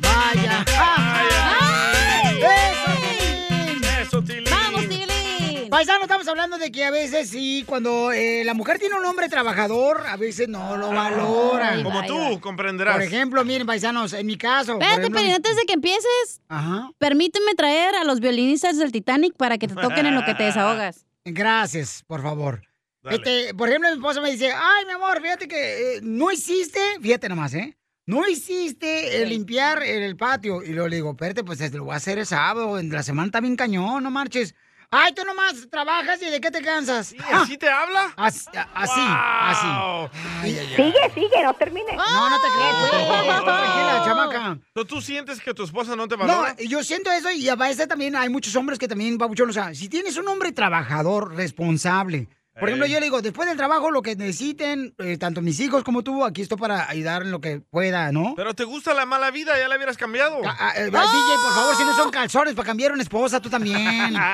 Vaya. ¡Eso, Tilín! Eso, Tilín. ¡Vamos, Tilín! Paisano, estamos hablando de que a veces sí, cuando eh, la mujer tiene un hombre trabajador, a veces no lo valoran. Como Ay, tú, ay. comprenderás. Por ejemplo, miren, paisanos, en mi caso. Espérate, ejemplo, pero antes de que empieces, Ajá. permíteme traer a los violinistas del Titanic para que te toquen en lo que te desahogas. Gracias, por favor. Este, por ejemplo, mi esposa me dice, ay, mi amor, fíjate que eh, no hiciste, fíjate nomás, ¿eh? No hiciste eh, limpiar el patio. Y luego le digo, espérate, pues este, lo voy a hacer el sábado, en la semana está bien cañón, no marches. Ay, tú nomás trabajas y de qué te cansas. ¿Y así te habla? Así, así, así. Sigue, sigue, no termine. No, no te creas, tranquila, chamaca. ¿Pero ¿Tú sientes que tu esposa no te No, valora? yo siento eso y a veces también hay muchos hombres que también, papuchón, o sea, si tienes un hombre trabajador, responsable, por ejemplo, Ey. yo le digo, después del trabajo, lo que necesiten, eh, tanto mis hijos como tú, aquí estoy para ayudar en lo que pueda, ¿no? ¿Pero te gusta la mala vida? ¿Ya la hubieras cambiado? Ah, ah, eh, DJ, por favor, si no son calzones para cambiar una esposa, tú también.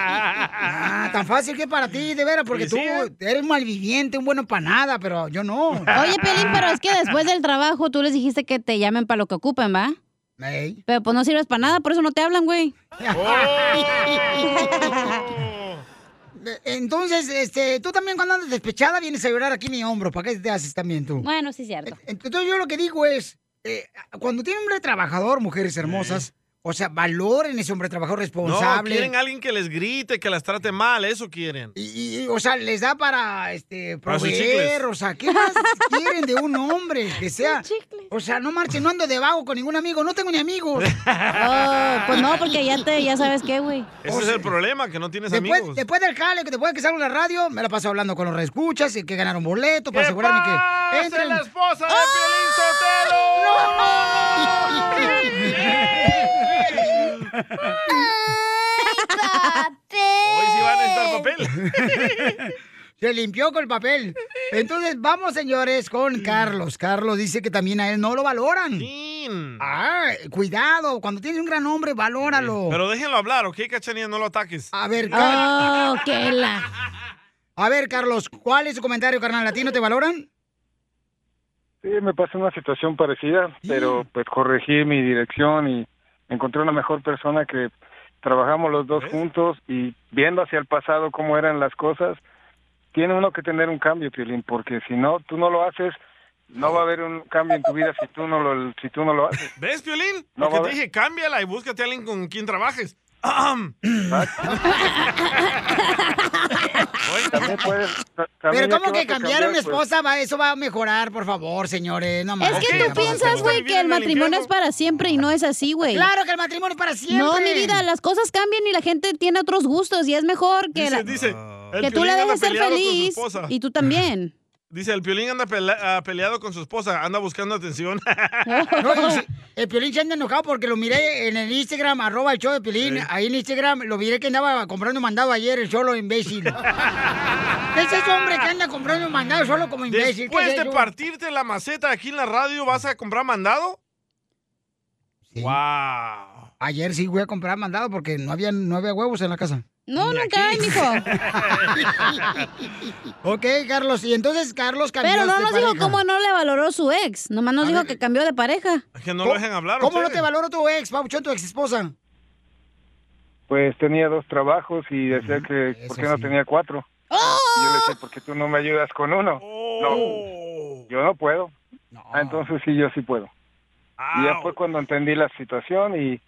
Ah, tan fácil que para ti, de veras, porque Sí, tú sí, ¿eh? eres malviviente, un bueno para nada, pero yo no. Oye, Pelín, pero es que después del trabajo tú les dijiste que te llamen para lo que ocupen, ¿va? Pero pues no sirves para nada, por eso no te hablan, güey. Oh. Entonces, este, tú también cuando andas despechada vienes a llorar aquí en mi hombro. ¿Para qué te haces también tú? Bueno, sí cierto. Entonces yo lo que digo es, eh, cuando tiene un hombre trabajador, mujeres hermosas, o sea, valoren ese hombre trabajador No, responsable. quieren a alguien que les grite, que las trate mal, eso quieren. y, y, o sea, les da para este Para sus proveer, chicles. o sea, ¿qué más quieren de un hombre? Que sea, o sea, no marchen, no ando de vago con ningún amigo, no tengo ni amigos. Oh, pues no, porque ya te, ya sabes qué, güey. Ese O es el problema, que no tienes Después, amigos. después del jale, que después de que salgo en la radio, me la paso hablando con los reescuchas y que ganaron boleto para ¿Qué asegurarme que entren. la esposa de Piolín Hoy sí van a necesitar papel. Se limpió con el papel. Entonces, vamos, señores, con Carlos. Carlos dice que también a él no lo valoran. Sí. Ah, cuidado, cuando tienes un gran hombre, valóralo. Pero déjenlo hablar, ¿ok, Cachanilla? No lo ataques. A ver, Oh, qué la. A ver, Carlos, ¿cuál es su comentario, carnal? ¿A ti no te valoran? Sí, me pasó una situación parecida, pero pues corregí mi dirección y encontré una mejor persona que trabajamos los dos juntos y viendo hacia el pasado cómo eran las cosas, tiene uno que tener un cambio, Piolín, porque si no, tú no lo haces, no va a haber un cambio en tu vida si tú no lo, si tú no lo haces. ¿Ves, Piolín? No Lo que te haber- dije, cámbiala y búscate a alguien con quien trabajes. También puedes, Pero también ¿cómo ya que cambiar a una pues. esposa? Va, eso va a mejorar, por favor, señores. No Es que tú piensas, güey, que el matrimonio es para siempre y no es así, güey. Claro que el matrimonio es para siempre. No, mi vida, las cosas cambian y la gente tiene otros gustos y es mejor que, Dice, la- dice, el que tú la dejes ser feliz y tú también. Dice, el Piolín anda ah, peleado con su esposa, anda buscando atención. No, sí, el Piolín se anda enojado porque lo miré en el Instagram, arroba el show de Piolín. Ahí en Instagram lo miré que andaba comprando mandado ayer, el solo imbécil. ¿Qué es ese hombre que anda comprando mandado solo como imbécil? ¿Qué Después es de partirte la maceta aquí en la radio, ¿vas a comprar mandado? ¡Wow! Ayer sí voy a comprar mandado porque no había, no había huevos en la casa. No, nunca hay, mijo. ok, Carlos. Y entonces Carlos cambió Pero no de nos dijo cómo no le valoró su ex. Nomás nos A dijo ver. que cambió de pareja. Que no ¿Cómo- lo dejen hablar. ¿Cómo no te valoró tu ex, Pauchón, tu ex esposa? Pues tenía dos trabajos y decía que por qué no tenía cuatro. Y yo le decía, ¿por qué tú no me ayudas con uno? No, yo no puedo. Ah, entonces sí, yo sí puedo. Y ya fue cuando entendí la situación y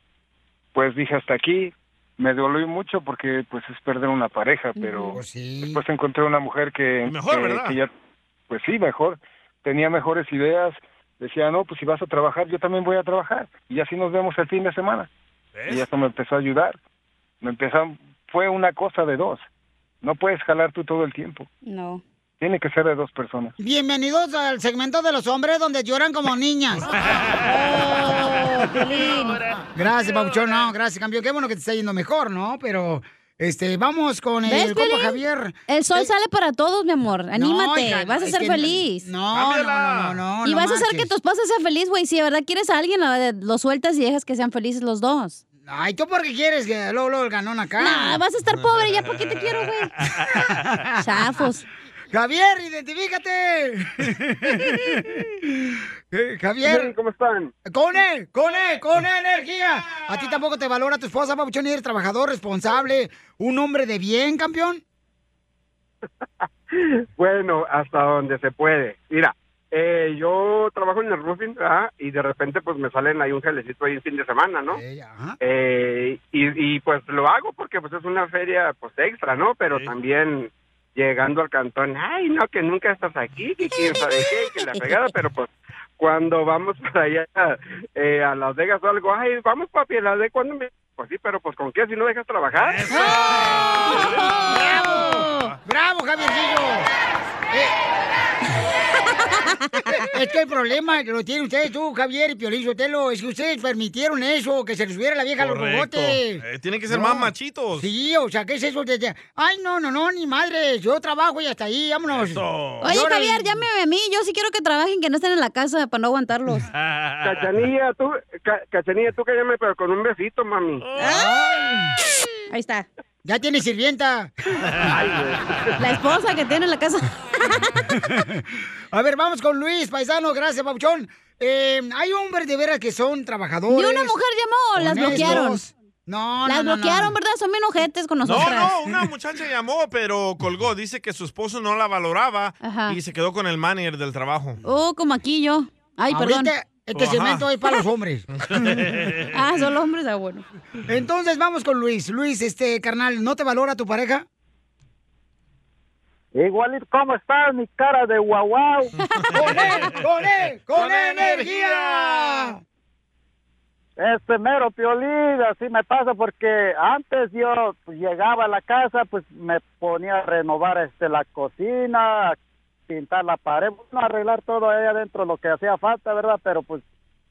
pues dije hasta aquí. Me dolió mucho porque pues es perder una pareja, pero después encontré una mujer que, mejor, que- ya, pues sí, mejor, tenía mejores ideas. Decía, no, pues si vas a trabajar, yo también voy a trabajar. Y así nos vemos el fin de semana. Y eso me empezó a ayudar. Me empezó, fue una cosa de dos. No puedes jalar tú todo el tiempo. No. Tiene que ser de dos personas. Bienvenidos al segmento de los hombres donde lloran como niñas. Gracias, Pauchón. No, gracias, campeón. Qué bueno que te está yendo mejor, ¿no? Pero, este, vamos con ¿Ves, el compa? Javier. El sol sale para todos, mi amor. Anímate. hija, vas a ser feliz. No, no, no, no, no. y no vas a hacer que tu esposa sea feliz, güey. Si de verdad quieres a alguien, lo sueltas y dejas que sean felices los dos. Ay, ¿tú por qué quieres que luego, luego el ganón acá? No, vas a estar pobre ya porque te quiero, güey. Chafos. Javier, identifícate. Eh, Javier. ¿Cómo están? Con él, con él, con energía. ¿A ti tampoco te valora tu esposa, Pabuchón? y ¿Eres trabajador, responsable, un hombre de bien, campeón? Bueno, hasta donde se puede. Mira, eh, yo trabajo en el roofing ¿verdad? y de repente pues me salen ahí un gelecito ahí el fin de semana, ¿no? Eh, y, y pues lo hago porque pues es una feria pues extra, ¿no? Pero también llegando al cantón, ay, no, que nunca estás aquí, que quién sabe qué, que la pegada, pero pues cuando vamos para allá eh, a Las Vegas o algo, ay, vamos papi, Las Vegas, ¿cuándo me...? Pues sí, pero pues ¿con qué si no dejas trabajar? ¡Bravo! ¡Bravo, Javiercillo! Es que el problema que lo tienen ustedes, tú, Javier y Piolín Sotelo, es que ustedes permitieron eso, que se les subiera la vieja a los robotes. Eh, tienen que ser No. más machitos. Sí, o sea, ¿qué es eso? de- de- Ay, no, no, no, ni madre, yo trabajo y hasta ahí, vámonos. Oye, Javier, llámeme a mí. Yo sí quiero que trabajen, que no estén en la casa para no aguantarlos. Cachanilla, tú, ca- Cachanilla, tú cállame, pero con un besito, mami. Ahí está. Ya tiene sirvienta. La esposa que tiene en la casa. A ver, vamos con Luis, paisano, gracias, Pabuchón. Eh, hay hombres de veras que son trabajadores. Ni una mujer llamó, las bloquearon. No, Las no, no, no. bloquearon, ¿verdad? Son bien ojetes con No, nosotras. no, una muchacha llamó, pero colgó. Dice que su esposo no la valoraba Ajá. y se quedó con el manager del trabajo. Oh, como aquí yo. Ay, perdón. Este Ajá. segmento es para los hombres. ah, son los hombres, ah, bueno. Entonces vamos con Luis. Luis, este carnal, ¿no te valora tu pareja? Igualito, ¿cómo estás, mi cara de guau guau? ¡Con él, con él, con energía! Este mero piolín, así me pasa porque antes yo pues, llegaba a la casa, pues me ponía a renovar este la cocina, pintar la pared, bueno, arreglar todo ahí adentro lo que hacía falta, ¿verdad? Pero pues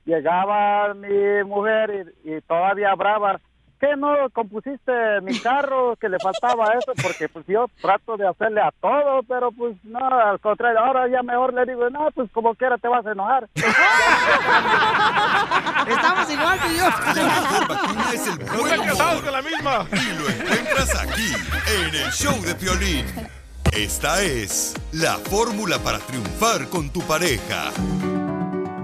llegaba mi mujer y, y todavía brava, qué no compusiste mi carro que le faltaba eso? Porque pues yo trato de hacerle a todo, pero pues no, al contrario, ahora ya mejor le digo, no, pues como quiera te vas a enojar. Estamos igual que yo. Es el con la misma. Y lo encuentras aquí, en el show de Piolín. Esta es la fórmula para triunfar con tu pareja.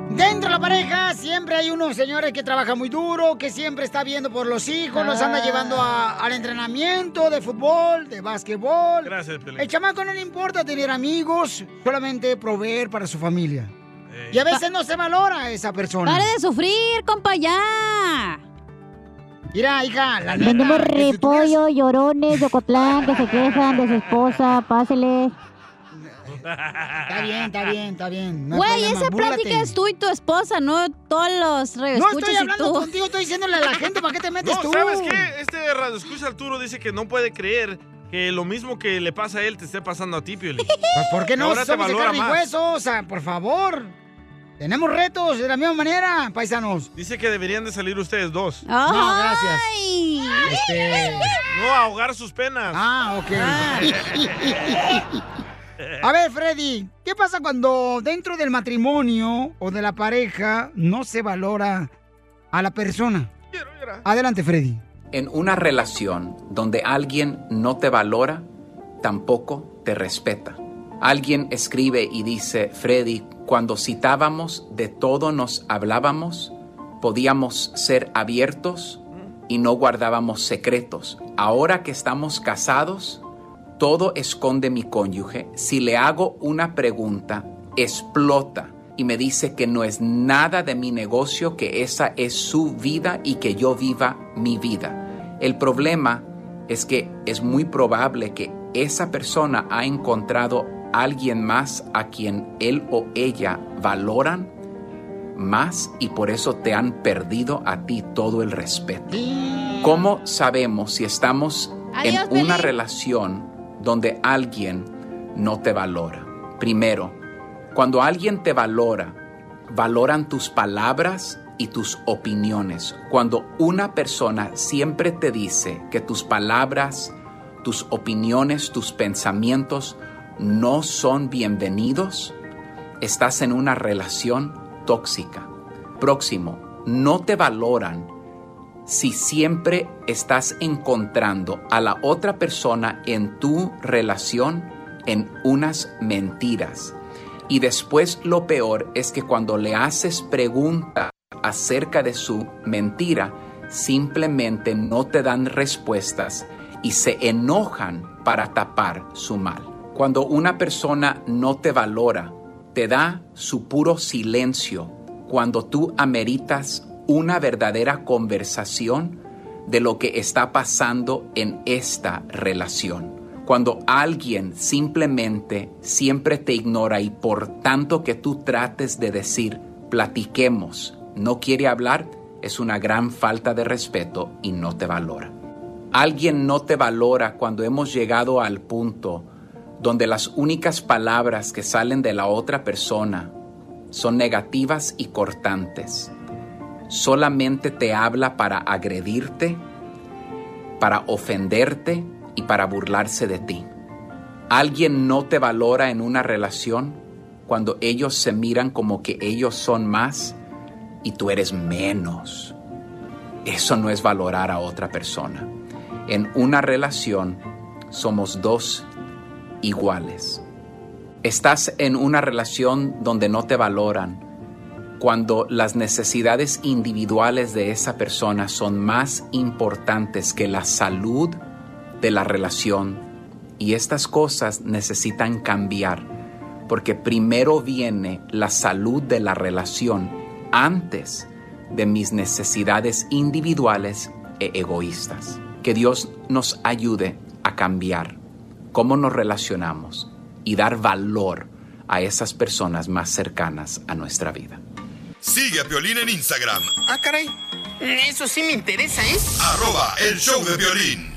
Dentro de la pareja siempre hay unos señores que trabajan muy duro, que siempre está viendo por los hijos, los anda Ah. llevando a- al entrenamiento de fútbol, de básquetbol. Gracias, Piolín. El chamaco no le importa tener amigos, solamente proveer para su familia. Y a veces no se valora a esa persona. ¡Pare de sufrir, compa, ya! Mira, hija, la Vendemos neta. repollo, llorones de Ocotlán que se quejan de su esposa, pásele. Está bien, está bien, está bien. no Güey, esa búrlate. plática es tú y tu esposa, no todos los No radioescuchas estoy y hablando tú. contigo, estoy diciéndole a la gente, ¿para qué te metes No, tú? ¿sabes qué? Este radio escucha Arturo dice que no puede creer que lo mismo que le pasa a él te esté pasando a ti, Piolín. Pues, ¿Por qué no? Ahora te Somos de valora carne y más. hueso, o sea, por favor. Tenemos retos de la misma manera, paisanos. Dice que deberían de salir ustedes dos. No, gracias. Este... No, ahogar sus penas. Ah, ok. A ver, Freddy, ¿qué pasa cuando dentro del matrimonio o de la pareja no se valora a la persona? Adelante, Freddy. En una relación donde alguien no te valora, tampoco te respeta. Alguien escribe y dice, Freddy, cuando citábamos de todo nos hablábamos, podíamos ser abiertos y no guardábamos secretos. Ahora que estamos casados, todo esconde mi cónyuge. Si le hago una pregunta, explota y me dice que no es nada de mi negocio, que esa es su vida y que yo viva mi vida. El problema es que es muy probable que esa persona ha encontrado alguien más a quien él o ella valoran más y por eso te han perdido a ti todo el respeto. ¿Cómo sabemos si estamos en una relación donde alguien no te valora? Primero, cuando alguien te valora, valoran tus palabras y tus opiniones. Cuando una persona siempre te dice que tus palabras, tus opiniones, tus pensamientos no son bienvenidos, estás en una relación tóxica. Próximo, no te valoran si siempre estás encontrando a la otra persona en tu relación en unas mentiras. Y después lo peor es que cuando le haces preguntas acerca de su mentira, simplemente no te dan respuestas y se enojan para tapar su mal. Cuando una persona no te valora, te da su puro silencio cuando tú ameritas una verdadera conversación de lo que está pasando en esta relación. Cuando alguien simplemente siempre te ignora y por tanto que tú trates de decir, platiquemos, no quiere hablar, es una gran falta de respeto y no te valora. Alguien no te valora cuando hemos llegado al punto donde las únicas palabras que salen de la otra persona son negativas y cortantes. Solamente te habla para agredirte, para ofenderte y para burlarse de ti. Alguien no te valora en una relación cuando ellos se miran como que ellos son más y tú eres menos. Eso no es valorar a otra persona. En una relación somos dos iguales. Estás en una relación donde no te valoran cuando las necesidades individuales de esa persona son más importantes que la salud de la relación y estas cosas necesitan cambiar porque primero viene la salud de la relación antes de mis necesidades individuales e egoístas. Que Dios nos ayude a cambiar cómo nos relacionamos y dar valor a esas personas más cercanas a nuestra vida. Sigue a Piolín en Instagram, Ah, caray. Eso sí me interesa, ¿eh? arroba el show de violín.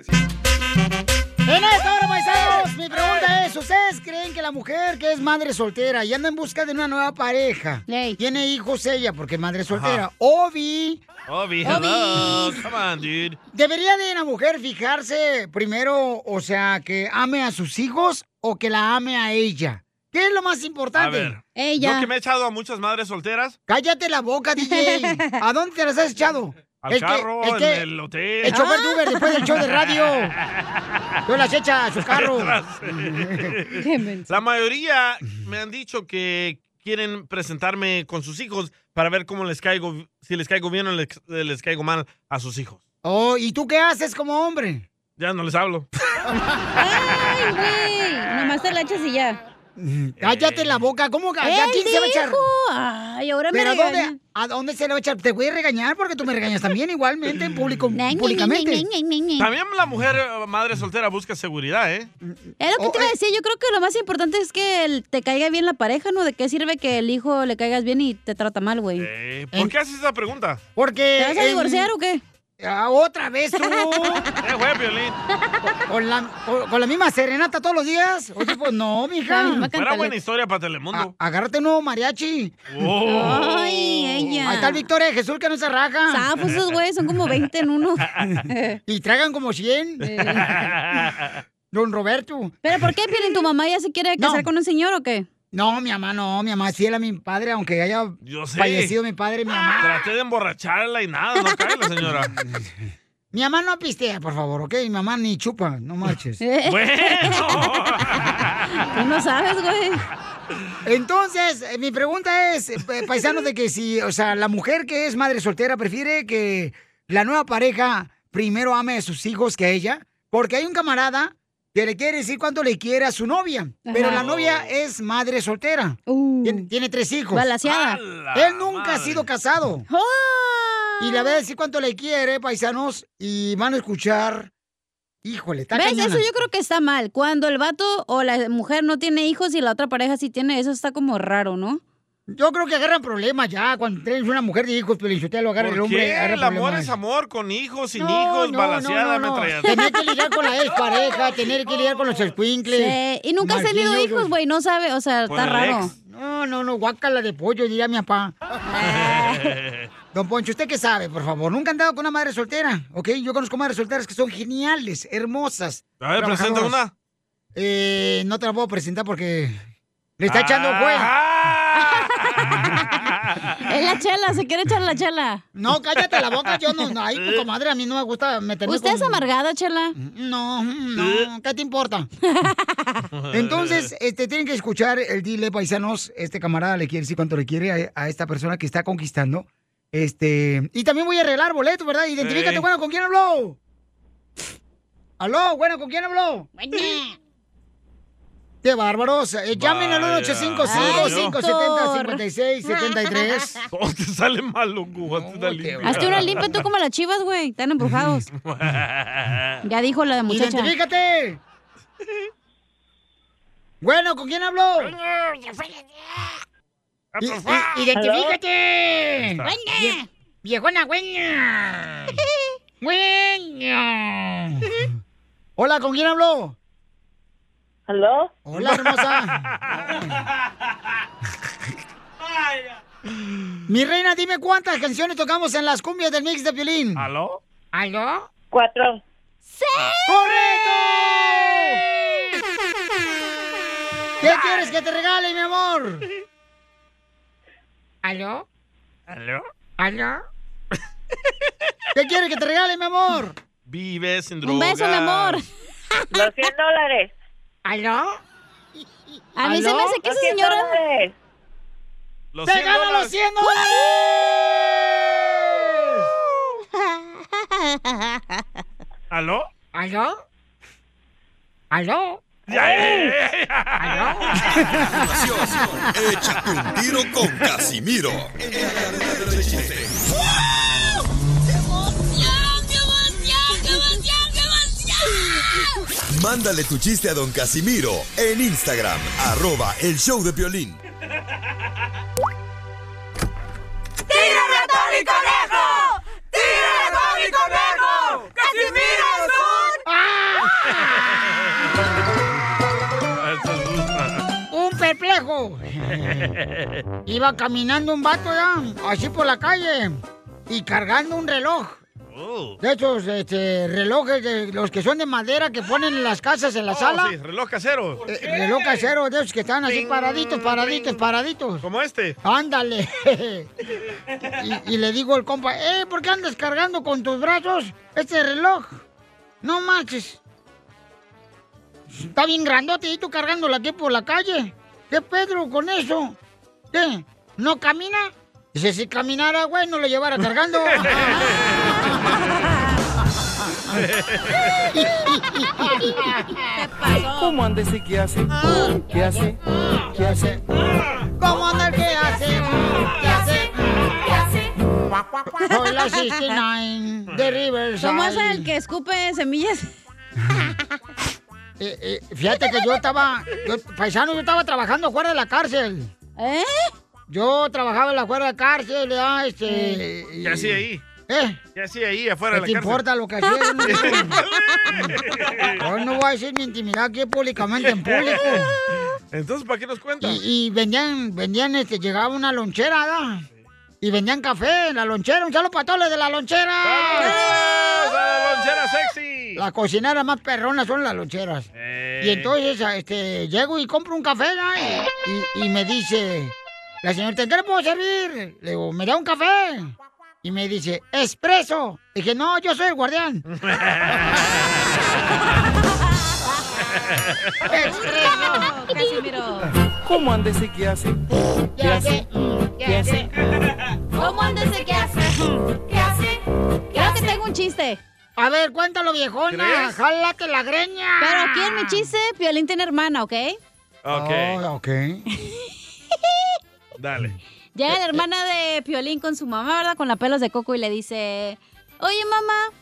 En esta hora, paisanos, mi pregunta es, ¿ustedes creen que la mujer que es madre soltera y anda en busca de una nueva pareja, tiene hijos ella porque es madre soltera, Ajá. Obi, Obi, Obi. hello. Come on, dude. ¿debería de una mujer fijarse primero, o sea, que ame a sus hijos o que la ame a ella? ¿Qué es lo más A importante? ver, yo que me he echado a muchas madres solteras. Cállate la boca, DJ. ¿A dónde te las has echado? Al que- carro, que- en el hotel. El chofer Uber después del show de radio. Yo las echa a su carro. La mayoría me han dicho que quieren presentarme con sus hijos para ver cómo les caigo, si les caigo bien o les, les caigo mal a sus hijos. Oh, ¿y tú qué haces como hombre? Ya no les hablo. Ay, güey. Nomás te la echas y ya. Cállate la boca. ¿Cómo que a quién se va a echar? dijo. Ay, ahora me ¿Pero a dónde, a dónde se le va a echar? Te voy a regañar porque tú me regañas también igualmente en público, públicamente. También la mujer eh, madre soltera busca seguridad, ¿eh? Es lo que te iba a decir, yo creo que lo más importante es que te caiga bien la pareja, ¿no? ¿De qué sirve que el hijo le caigas bien y te trata mal, güey? Eh, ¿Por qué haces esa pregunta? Porque... ¿Te vas a divorciar o qué? Ah, ¿Otra vez tú? Eh, güey, Piolín. ¿Con la, con- con la misma serenata todos los días? Oye, pues no, mija. Fuera buena historia para Telemundo. A- agárrate un nuevo mariachi. Oh. Ay, ella. Ahí está el Victoria de Jesús que no se raja. Zafos esos güeyes, son como 20 en uno. y tragan como 100. Don Roberto. ¿Pero por qué, Piolín? ¿Tu mamá ya se quiere casar con un señor o qué? No, mi mamá no, mi mamá es fiel a mi padre, aunque haya fallecido mi padre, mi mamá. Traté de emborracharla y nada, no cae la señora. Mi mamá no pistea, por favor, ¿ok? Mi mamá ni chupa, no marches. Tú no sabes, güey. Entonces, eh, mi pregunta es, eh, paisano, de que si, o sea, la mujer que es madre soltera prefiere que la nueva pareja primero ame a sus hijos que a ella, porque hay un camarada que le quiere decir cuánto le quiere a su novia, pero la novia es madre soltera. Tiene, tiene tres hijos. Balaseada. Él nunca ha sido casado. Y le va a decir cuánto le quiere, paisanos, y van a escuchar. Híjole, está ¿Ves? cañona. Eso yo creo que está mal. Cuando el vato o la mujer no tiene hijos y la otra pareja sí tiene, eso está como raro, ¿no? Yo creo que agarran problemas ya. Cuando tienes una mujer de hijos, pero lo agarra ¿Por el hombre. qué? agarra El amor es amor, con hijos, sin No, hijos, no, balaseada, no, no, no. ametralladora. Tener que lidiar con la expareja, tener que lidiar con los escuincles. Sí, y nunca has tenido hijos, güey, no sabe, o sea, está raro. ex. No, no, no, guácala de pollo, diría mi papá. Don Poncho, ¿usted qué sabe, por favor? ¿Nunca han dado con una madre soltera? ¿Ok? Yo conozco madres solteras que son geniales, hermosas. A ver, presenta una. Eh, no te la puedo presentar porque le está echando juez. Es la chela, se quiere echar la chela. No, cállate la boca, yo no, no, ay, comadre, a mí no me gusta meterme ¿Usted con- es amargada, chela? No, no, ¿qué te importa? Entonces, este, tienen que escuchar el dile, paisanos, este camarada le quiere decir cuánto le quiere a, a esta persona que está conquistando. Este, y también voy a arreglar boletos, ¿verdad? Identifícate, bueno, ¿con quién habló? ¿Aló? Bueno, ¿con quién habló? Qué bárbaros. Eh, llamen al Vaya. 1-855-570-5673. Todo te sale mal, loco. Hazte una limpia. Hazte una limpia tú como las chivas, güey. Están embrujados. Ya dijo la muchacha. ¡Identifícate! Bueno, ¿con quién? I- i- ¡Identifícate! Vie- ¡Viejona güeña! ¡Güeña! Hola, ¿con quién habló? ¿Aló? Hola, hermosa. Mi reina, dime cuántas canciones tocamos en las cumbias del mix de violín. ¿Aló? ¿Aló? Cuatro. ¡Sí! ¡Correcto! ¿Qué quieres que te regale, mi amor? ¿Aló? ¿Aló? ¿Aló? ¿Qué quieres que te regale, mi amor? Vive sin drogas. Un beso, mi amor. Los 100 dólares. ¿Aló? A mí se me hace que esa 100 señora... dólares. Los ¡Se 100 gana los dólares. 100 dólares! ¿Aló? ¿Aló? ¿Aló? Ya, ya. ¿Aló? Échate un tiro con Casimiro. Mándale tu chiste a don Casimiro en Instagram, arroba el show de violín. ¡Tira ratón y conejo! ¡Tira ratón y conejo! ¡Casimiro es Un perplejo. Iba caminando un vato ya, así por la calle, y cargando un reloj. Oh. De esos este, relojes, de los que son de madera que ponen en las casas, en la Oh, sala. sí, reloj casero. Eh, reloj casero, de esos que están así Ting, paraditos, paraditos, paraditos. Como este. Ándale. y, y le digo al compa, eh, ¿por qué andas cargando con tus brazos este reloj? No manches. Está bien grandote y tú cargándolo aquí por la calle. ¿Qué Pedro con eso? ¿Qué? ¿No camina? Dice, si caminara, güey, no lo llevara cargando. ¿Cómo anda ese que hace? ¿Qué hace? ¿Qué hace? ¿Cómo anda el que hace? ¿Qué hace? ¿Qué hace? Soy la 69 de Riverside. ¿Cómo es el que escupe semillas? Eh, eh, fíjate que yo estaba, yo, paisano, yo estaba trabajando fuera de la cárcel. ¿Eh? Yo trabajaba en la fuera de la cárcel, ya, este... y- ¿Qué hacía ahí? ¿Eh? ¿Qué hacía ahí afuera ¿Qué de te la cárcel? importa lo que hacía? No, no voy a decir mi intimidad aquí públicamente en público. Entonces, ¿para qué nos cuentas? Y, y vendían, vendían, este, llegaba una lonchera, ¿da? Y vendían café en la lonchera. Un saludo para todos los de la lonchera. ¡Vamos a la lonchera sexy! Las cocineras más perronas son las loncheras. Eh. Y entonces, este, llego y compro un café, y- y me dice, la señorita, ¿en qué le puedo servir? Le digo, ¿me da un café? Y me dice, expreso. Dije, no, yo soy el guardián. expreso. Casimiro. ¿Cómo anda ese que hace? ¿Qué hace? ¿Qué hace? ¿Cómo anda ese qué hace? ¿Qué hace? Creo que tengo un chiste. A ver, cuéntalo, viejona. ¿Crees? Jálate la greña. Pero aquí en mi chiste, Piolín tiene hermana, ¿ok? Ok, Oh, ok. dale. Llega la hermana de Piolín con su mamá, ¿verdad? Con la pelos de coco y le dice, oye mamá,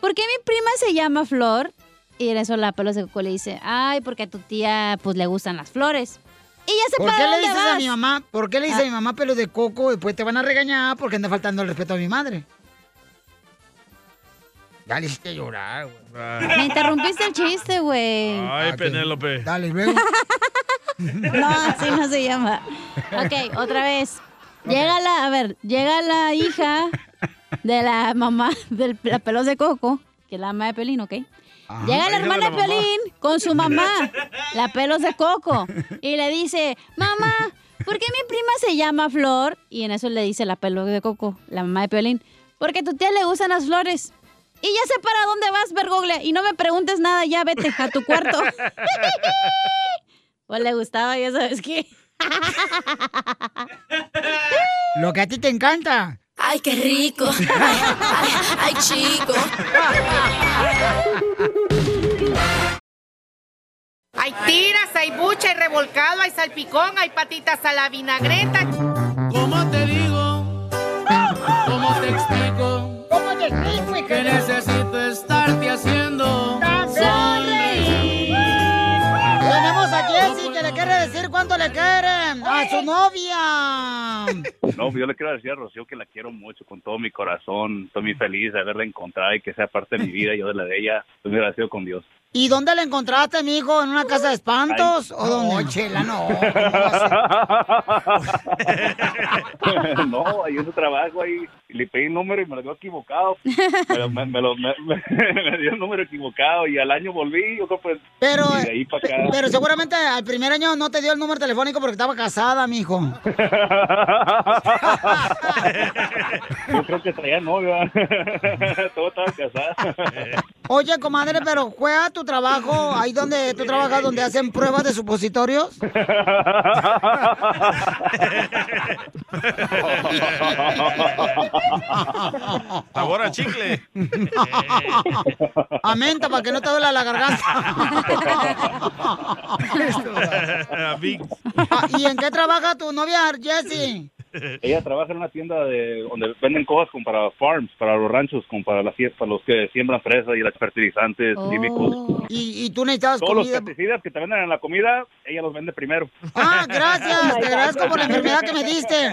¿por qué mi prima se llama Flor? Y en eso la pelos de coco le dice, ay, porque a tu tía pues le gustan las flores. Y ya se ¿Por qué le dices a mi mamá? ¿Por qué le dices a mi mamá pelos de coco? Después te van a regañar porque anda faltando el respeto a mi madre. Ya le hiciste llorar, güey. Me interrumpiste el chiste, güey. Ay, Penélope. Dale, luego. No, así no se llama. Ok, otra vez. Llega la, a ver, llega la hija de la mamá de la pelos de coco, que es la mamá de Pelín, ¿ok? Ajá. Llega la hermana de. Pelín con su mamá, la pelos de coco, y le dice, mamá, ¿por qué mi prima se llama Flor? Y en eso le dice la pelos de coco, la mamá de Pelín, porque a tu tía le gustan las flores. Y ya sé para dónde vas, Bergogle, y no me preguntes nada, ya vete a tu cuarto. Pues le gustaba, ya sabes qué. Lo que a ti te encanta. Ay, qué rico. Ay, ay, chico. Hay tiras, hay bucha, hay revolcado, hay salpicón, hay patitas a la vinagreta. ¿Cómo te digo? ¿Cómo te explico? ¿Cómo te explico? Que necesito estarte le quieren a su novia. No, yo le quiero decir a Rocío que la quiero mucho con todo mi corazón. Estoy muy feliz de haberla encontrado y que sea parte de mi vida y yo de la de ella. Estoy muy agradecido con Dios. ¿Y dónde la encontraste, mijo? ¿En una casa de espantos? ¿O dónde? No, chela, no. no, hay un trabajo ahí. Le pedí el número y me lo dio equivocado. Pero me, me lo- me- me- me dio el número equivocado y al año volví. Yo creo pues. Pero, y de ahí para acá. pero seguramente al primer año no te dio el número telefónico porque estaba casada, mijo. Yo creo que traía novia. Todo estaba casado. Oye, comadre, pero fue a tu trabajo, ahí donde tú trabajas, donde hacen pruebas de supositorios. Sabor a chicle. A menta para que no te duela la garganta. Ah, ¿Y en qué trabaja tu novia, Jessie? Ella trabaja en una tienda de donde venden cosas como para farms, para los ranchos, como para, las, para los que siembran fresas y los fertilizantes químicos. ¿Y, y tú necesitabas Todos los comida? pesticidas que te venden en la comida, ella los vende primero. Ah, gracias, te agradezco por la enfermedad que me diste.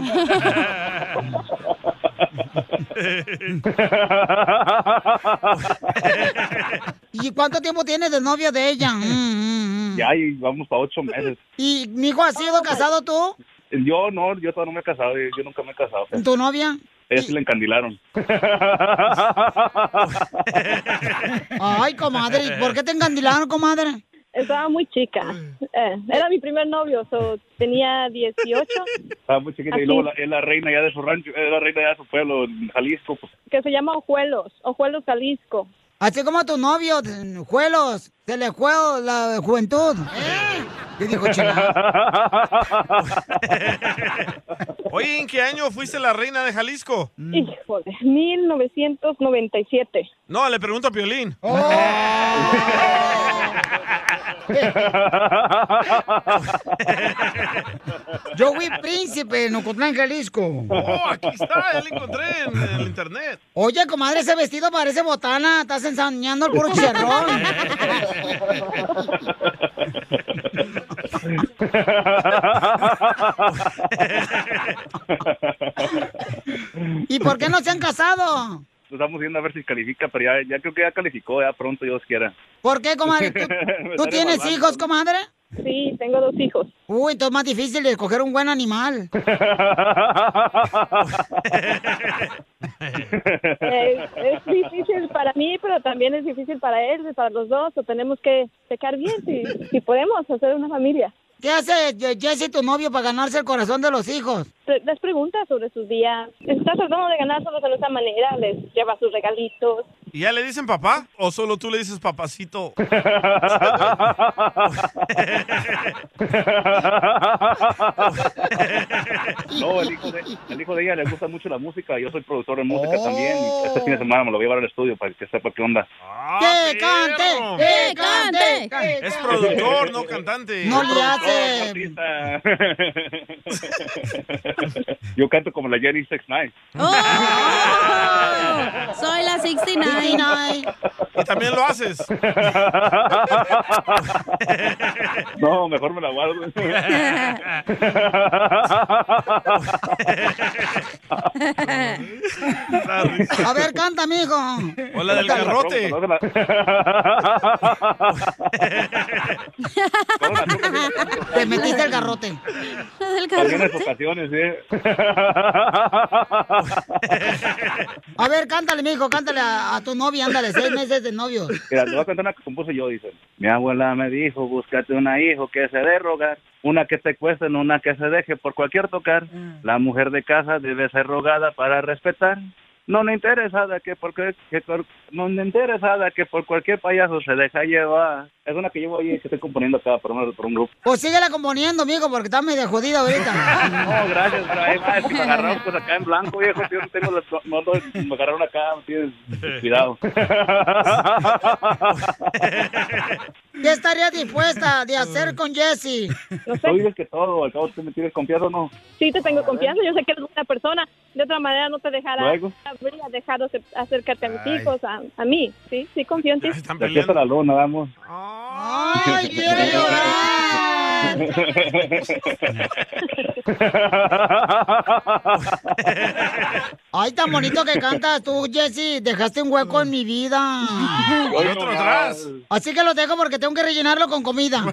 ¿Y cuánto tiempo tienes de novio de ella? Mm, mm, mm. Ya, y vamos para ocho meses. ¿Y, mijo, has sido casado tú? Yo no, yo todavía no me he casado, yo yo nunca me he casado. ¿Tu novia? Ella sí la encandilaron. Ay, comadre, ¿y por qué te encandilaron, comadre? Estaba muy chica. Eh, era mi primer novio, so, tenía 18, Estaba muy chiquita y Así. luego la- es la reina ya de su rancho, es la reina ya de su pueblo, Jalisco. Pues. que se llama Ojuelos, Ojuelos, Jalisco. Así como tu novio, Juelos, se le fue la juventud. ¿Qué dijo Chela? Oye, ¿en qué año fuiste la reina de Jalisco? Híjole, 1997. No, le pregunto a Piolín. Yo fui príncipe en Ocotlán, Jalisco. Oh, aquí está, ya lo encontré en el internet. Oye, comadre, ese vestido parece botana. Estás ensañando el puro chicharrón. ¿Y por qué no se han casado? Estamos viendo a ver si califica, pero ya, ya creo que ya calificó, ya pronto Dios quiera. ¿Por qué, comadre? ¿Tú, tienes hijos, comadre? Sí, tengo dos hijos. Uy, entonces es más difícil de escoger un buen animal. Eh, es difícil para mí, pero también es difícil para él, para los dos. O tenemos que checar bien si, si podemos hacer una familia. ¿Qué hace Jesse, tu novio, para ganarse el corazón de los hijos? Les pregunta sobre sus días. Está tratando de ganárselos de esa manera. Les lleva sus regalitos. ¿Y ya le dicen papá? ¿O solo tú le dices papacito? No, el hijo, de, el hijo de ella le gusta mucho la música. Yo soy productor de música también. y Este fin de semana me lo voy a llevar al estudio para que sepa qué onda. ¡Que cante! ¡Que cante! Es productor, no cantante. No le hace. Yo canto como la Jenny Six Nine. Soy la 69. Y también lo haces. No, mejor me la guardo. A ver, canta, mijo. O la del garrote. Te metiste el garrote. También en ocasiones, sí. A ver, cántale, mijo, cántale a, a tu novia, ándale, seis meses de novio. Mira, te voy a cantar una que compuse yo, dice. Mi abuela me dijo, búscate una hijo que se dé rogar, una que te cueste, no una que se deje por cualquier tocar. La mujer de casa debe ser rogada para respetar. No le interesada que por, que, por- no interesada que por cualquier payaso se deja llevar. Es una que llevo ahí que estoy componiendo acá por un, por un grupo. Pues síguela componiendo, mijo, porque está medio jodida ahorita. No, gracias, pero ahí va, es que me agarraron pues acá en blanco, viejo, yo no tengo las, no, no, me agarraron acá, tienes cuidado. ¿Qué estaría dispuesta de hacer con Jesse? Tú dices que todo, al cabo tú me tienes confianza o no. Sí, te tengo confianza. Yo sé que eres buena persona. De otra manera no te dejará Luego. habría dejado ace- acercarte a mis hijos, a, a mí. Sí, sí, confío en ti. De aquí hasta la luna, vamos. ¡Ay, quiero llorar! Ay, tan bonito que cantas tú, Jessy. Dejaste un hueco en mi vida. Y otro atrás. Así que lo dejo porque tengo que rellenarlo con comida.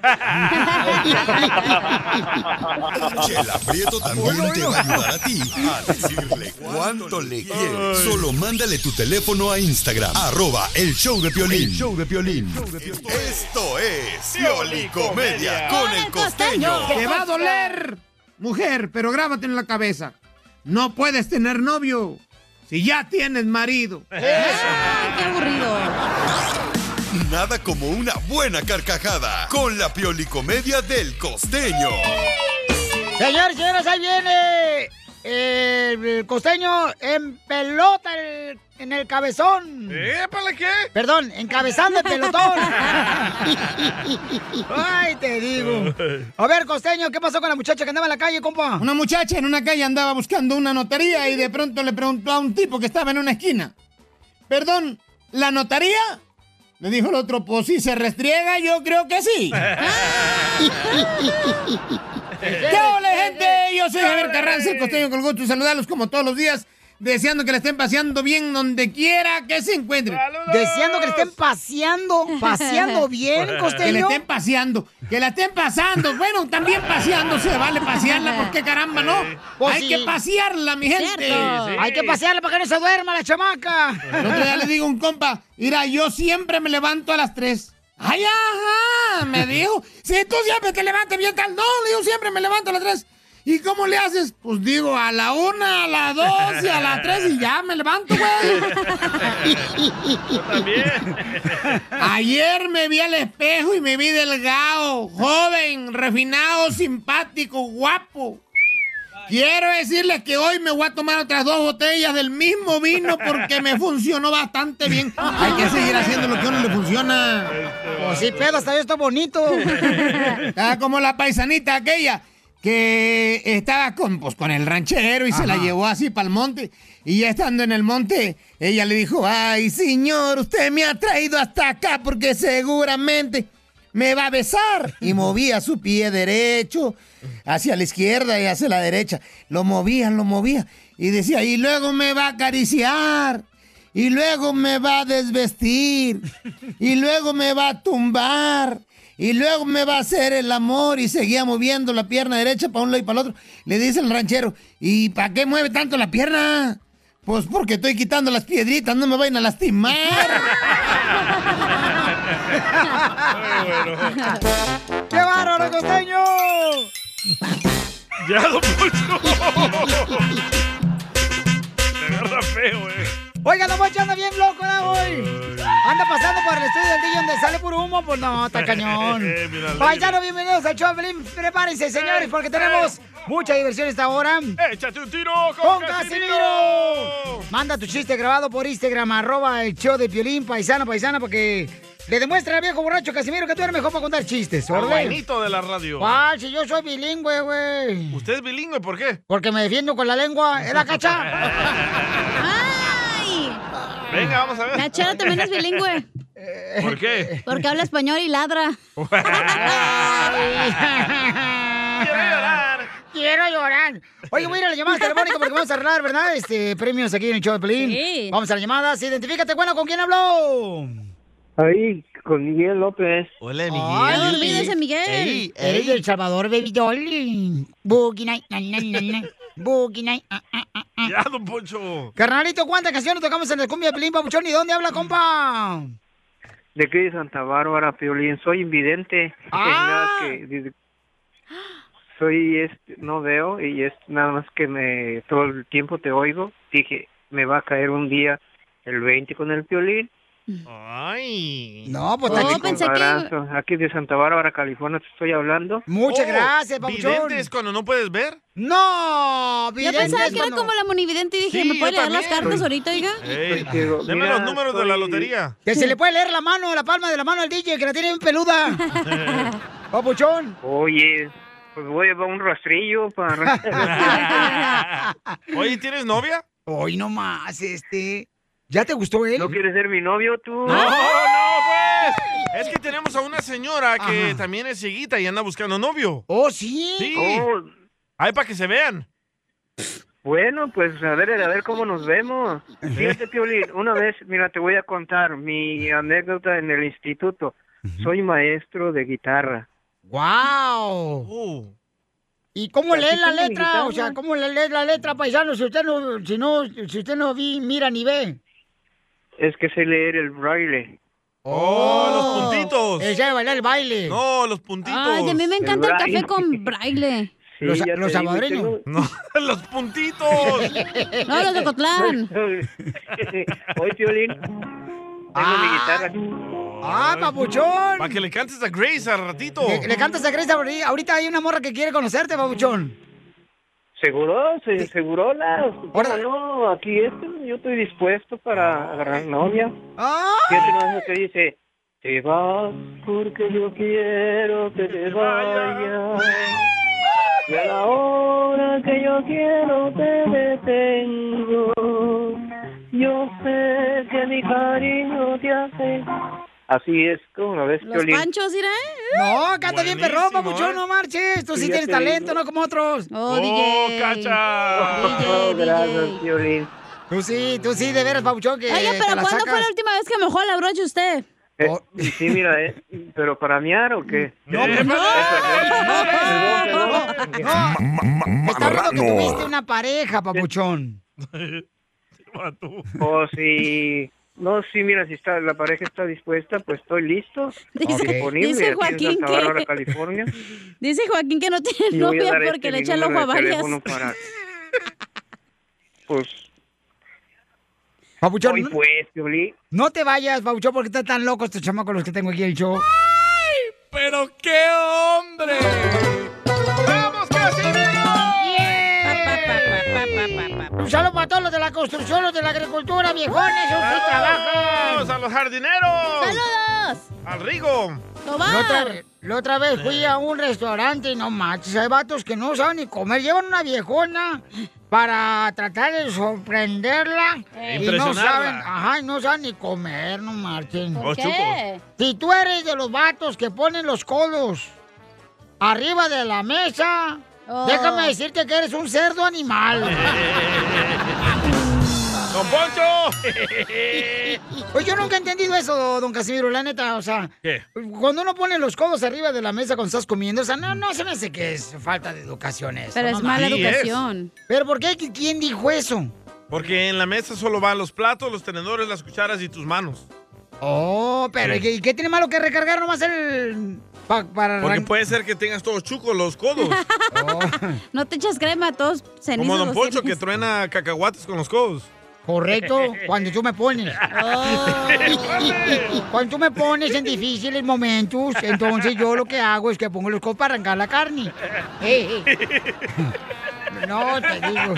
Chela Prieto también te va a ayudar a ti a decirle cuánto le quieres. Solo mándale tu teléfono a Instagram, arroba el show de Piolín. El show de Piolín. Esto es Piolicomedia con el costeño. Te va a doler, mujer, pero grábate en la cabeza. No puedes tener novio si ya tienes marido. ¡Qué aburrido! Nada como una buena carcajada con la Piolicomedia del costeño. Señores, señoras, ahí viene el costeño en pelota el- en el cabezón. ¿Épale qué? Perdón, encabezando el pelotón. Ay, te digo. A ver, costeño, ¿qué pasó con la muchacha que andaba en la calle, compa? Una muchacha en una calle andaba buscando una notaría y de pronto le preguntó a un tipo que estaba en una esquina. Perdón, ¿la notaría? Le dijo el otro, pues si se restriega, yo creo que sí. ¿Qué hola, gente? Yo soy Javier Carranza, el costeño con gusto de saludarlos como todos los días, deseando que la estén paseando bien donde quiera que se encuentren. Deseando que le estén paseando, paseando bien, Que le costeño. estén paseando, que la estén pasando. Bueno, también paseando se vale pasearla, porque caramba, ¿no? Pues Hay sí. que pasearla, mi gente. Hay que pasearla para que no se duerma la chamaca. El otro día le digo a un compa, mira, yo siempre me levanto a las 3. ¡Ay, ajá! Me dijo, si tú siempre te levantas bien tal. No, digo, siempre me levanto a las 3. ¿Y cómo le haces? Pues digo, a la una, a la dos y a la tres y ya me levanto, güey. Yo también. Ayer me vi al espejo y me vi delgado, joven, refinado, simpático, guapo. Quiero decirles que hoy me voy a tomar otras dos botellas del mismo vino porque me funcionó bastante bien. Hay que seguir haciendo lo que a uno le funciona. Pues sí, pedo, hasta yo estoy bonito. Estaba como la paisanita aquella que estaba con, pues, con el ranchero y se la llevó así para el monte. Y ya estando en el monte, ella le dijo, ay señor, usted me ha traído hasta acá porque seguramente me va a besar. Y movía su pie derecho hacia la izquierda y hacia la derecha. Lo movía, lo movía. Y decía, y luego me va a acariciar. Y luego me va a desvestir. Y luego me va a tumbar. Y luego me va a hacer el amor y seguía moviendo la pierna derecha para un lado y para el otro. Le dice el ranchero, ¿y para qué mueve tanto la pierna? Pues porque estoy quitando las piedritas, no me vayan a lastimar. ¡Qué bárbaro, costeño! Ya, don Poncho. Me agarra feo, eh. Oiga, Don Poncho anda bien loco, ¿verdad, hoy? Anda pasando por el estudio del DJ donde sale puro humo, pues no, está cañón. Eh. Paisano, bienvenidos al show, de Pelín. Prepárense, señores, porque tenemos mucha diversión esta hora. Échate un tiro ¡Con con, Casimiro! Manda tu chiste grabado por Instagram, arroba el show de Piolín, paisano, paisana, porque le demuestra al viejo borracho Casimiro que tú eres mejor para contar chistes, ¿órale? buenito de la radio. ¿Cuál? Si yo soy bilingüe, güey. ¿Usted es bilingüe? ¿Por qué? Porque me defiendo con la lengua. ¿Es la cacha? ¡Ay! Venga, vamos a ver. La chela también es bilingüe. ¿Por qué? Porque habla español y ladra. Quiero llorar. Quiero llorar. Oye, voy a ir a la llamada telefónica porque vamos a arreglar, ¿verdad? Este, premios aquí en el show de Pelín. Sí. Vamos a la llamada. Sí, identifícate, bueno, ¿con quién habló? Ahí, con Miguel López. Hola, Ay, Ya dormido ese Miguel. Ey, eres El Salvador, baby doll. Boogie night, na, na, na, na. Boogie night. ah, ah, ah, ah. Ya, don Poncho. Carnalito, ¿cuántas canciones tocamos en el cumbia de Pelín, papuchón? ¿Y dónde habla, compa? De aquí de Santa Bárbara, Piolín. Soy invidente. Ah. Nada que- soy, este, no veo y es nada más que me, todo el tiempo te oigo. Dije, me va a caer un día el 20 con el Piolín. Ay. No, pues Aquí está con Aranzo, Aquí de Santa Bárbara, California, te estoy hablando. Muchas Oh, gracias, papuchón. ¿Vidente es cuando no puedes ver? No, Yo pensaba que era como la monividente y dije, Sí, ¿me puede leer las cartas ahorita, oiga? Ey, Digo, deme mira, los números de la lotería. Que se le puede leer la mano, la palma de la mano al DJ, que la tiene bien peluda. Papuchón. Oye, pues voy a llevar un rastrillo para... Oye, ¿tienes novia? Hoy no más, este. ¿Ya te gustó él? ¿No quieres ser mi novio tú? No, no, Es que tenemos a una señora que también es cieguita y anda buscando novio. ¿Oh, sí? Sí. Oh. Ahí para que se vean. Bueno, pues a ver, a ver cómo nos vemos. Fíjate, Piolín, una vez, mira, te voy a contar mi anécdota en el instituto. Soy maestro de guitarra. ¡Wow! ¿Y cómo ¿Y lee la letra? O sea, ¿cómo le lee la letra, paisano? Si usted no, si no, si usted no vi, mira ni ve. Es que sé leer el braille. ¡Oh, los puntitos! Ella de bailar el baile. No, los puntitos. Ay, a mí me encanta el café braille. con braille. Sí, Los- ya los salvadoreños. tengo- No, los puntitos. No, los de Cotlán. Hoy, Piolín, tengo mi guitarra. ¡Ah, papuchón! Para que le cantes a Grace al ratito. Le, le cantas a Grace ahorita- ahorita hay una morra que quiere conocerte, papuchón. ¿Seguro? ¿Se, ¿Seguro? La, ¿Cómo no? Aquí este, yo estoy dispuesto para agarrar novia. Fíjate nomás lo que dice. Te vas porque yo quiero que te vayas. Y a la hora que yo quiero te detengo. Yo sé que mi cariño te hace. Así es, como lo ves, Los panchos, irá. No, canta bien Buenísimo, papuchón, ¿eh? no marches. Tú sí, Sí, tienes talento, digo. no como otros. Oh, ¡Oh, DJ. cacha! Oh, gracias, Piolín. Tú sí, tú sí, de veras, papuchón, que te pero la ¿cuándo sacas. fue la última vez que mojó la brocha usted? Eh, sí, mira, eh, pero para miar o qué? No, hombre, no. Está hablando que tuviste una pareja, papuchón. O si no, sí, mira, si está la pareja está dispuesta, pues estoy listo, Dice- disponible dice Joaquín Santa que- Bárbara, California. Dice Joaquín que no tiene Y novia dar porque este le echa el ojo a varias. para pues Papuchón, hoy pues, Piolín. no te vayas, papuchón, porque están tan locos estos chamacos los que tengo aquí en el show. ¡Pero qué hombre! Un saludo para todos los de la construcción, los de la agricultura, viejones, esos sí trabajan. ¡Vamos a los jardineros! ¡Saludos! ¡Al Rigo! La otra, la otra vez fui a un restaurante y no manches, hay vatos que no saben ni comer. Llevan una viejona para tratar de sorprenderla. Eh. Y no saben, ajá, y no saben ni comer, no marchen. ¿Por qué? Si tú eres de los vatos que ponen los codos arriba de la mesa, Oh. déjame decirte que eres un cerdo animal. ¡Don Poncho! Pues yo nunca he entendido eso, don Casimiro, la neta, o sea, ¿Qué? cuando uno pone los codos arriba de la mesa cuando estás comiendo, o sea, no, no se me hace que es falta de educación eso. Pero no es mala educación. ¿Pero por qué? ¿Quién dijo eso? Porque en la mesa solo van los platos, los tenedores, las cucharas y tus manos. Oh, pero ¿y qué, y qué tiene malo que recargar nomás el... pa- para Porque puede ser que tengas todos chucos los codos. No te echas crema, todos cenizos. Como Don Poncho que truena cacahuates con los codos. Correcto, cuando tú me pones. Cuando tú me pones en difíciles momentos, entonces yo lo que hago es que pongo los codos para arrancar la carne. Eh, eh. No, te digo.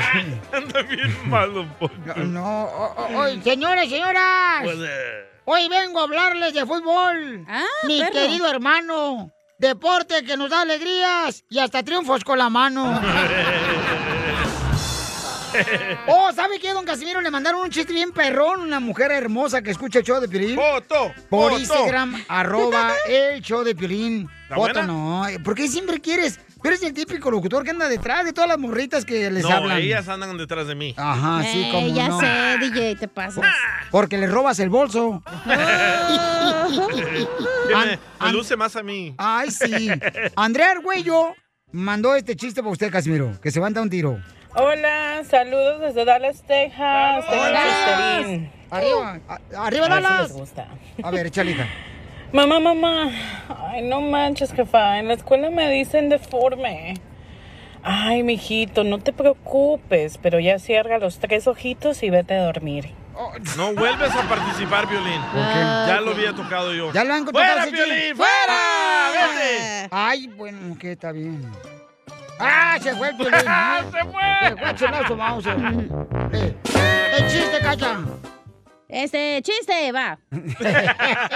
Anda bien mal, Don Poncho. No, o- o- oye, señores, señoras. Pues, eh, Hoy vengo a hablarles de fútbol. Mi perro. querido hermano. Deporte que nos da alegrías y hasta triunfos con la mano. Oh, ¿sabe qué, don Casimiro? Le mandaron un chiste bien perrón, una mujer hermosa que escucha el show de Piolín. ¡Foto! Por foto. Instagram, arroba el show de Piolín. ¿La Foto buena? no. ¿Por qué siempre quieres? Tú eres el típico locutor que anda detrás de todas las morritas que les No, hablan. ellas andan detrás de mí. Ajá, sí, Eh, como ya no. sé, DJ, te pasas. Porque le robas el bolso. Me, me luce más a mí. Ay, sí. Andrea Argüello mandó este chiste para usted, Casimiro, que se va a dar un tiro. Hola, saludos desde Dallas, Texas. Chisterín. Arriba, arriba A ver si Dallas. les gusta. A ver, échale. Mamá, mamá. Ay, no manches, jefa. En la escuela me dicen deforme. Ay, mijito, no te preocupes, pero ya cierra los tres ojitos y vete a dormir. No vuelves a participar, Violín. Ah, Ya lo había tocado yo. Ya lo han ¡Fuera, tocado Piolín! chiste. ¡Fuera! ¡Vete! Ay, bueno, que está bien. ¡Ah, se fue el Piolín! ¡Se fue! Se fue el chulazo, vamos. Eh, El chiste, cacha. Este, chiste, va.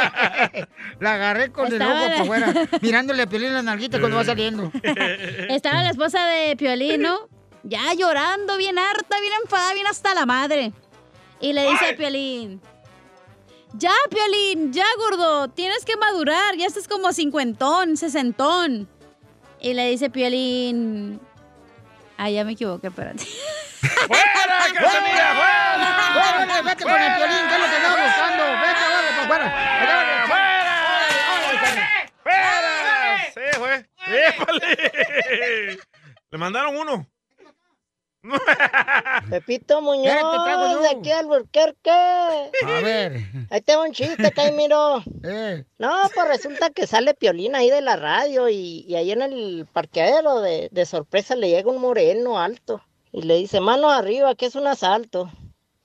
La agarré con el ojo la- por fuera, mirándole a Piolín las nalguitas cuando va saliendo. Estaba la esposa de Piolín, ¿no? Ya llorando, bien harta, bien enfadada, bien hasta la madre. Y le dice a Piolín, Ya, Piolín, ya, gordo. Tienes que madurar. Ya estás como cincuentón, sesentón. Y le dice Piolín... Ah, ya me equivoqué, espérate. ¡Fuera, Cachanilla, fuera! ¡Fuera, vete con el Piolín, que es lo que andaba buscando! ¡Vete, órale, para afuera! ¡Fuera! ¡Sí, fue! ¡Épale! Le mandaron uno. Pepito Muñoz, de aquí al Burquerque. A ver. Ahí te va un chiste, Caimiro. Eh. No, pues resulta que sale Piolín ahí de la radio y, y ahí en el parqueadero de, de sorpresa le llega un moreno alto y le dice, mano arriba, que es un asalto.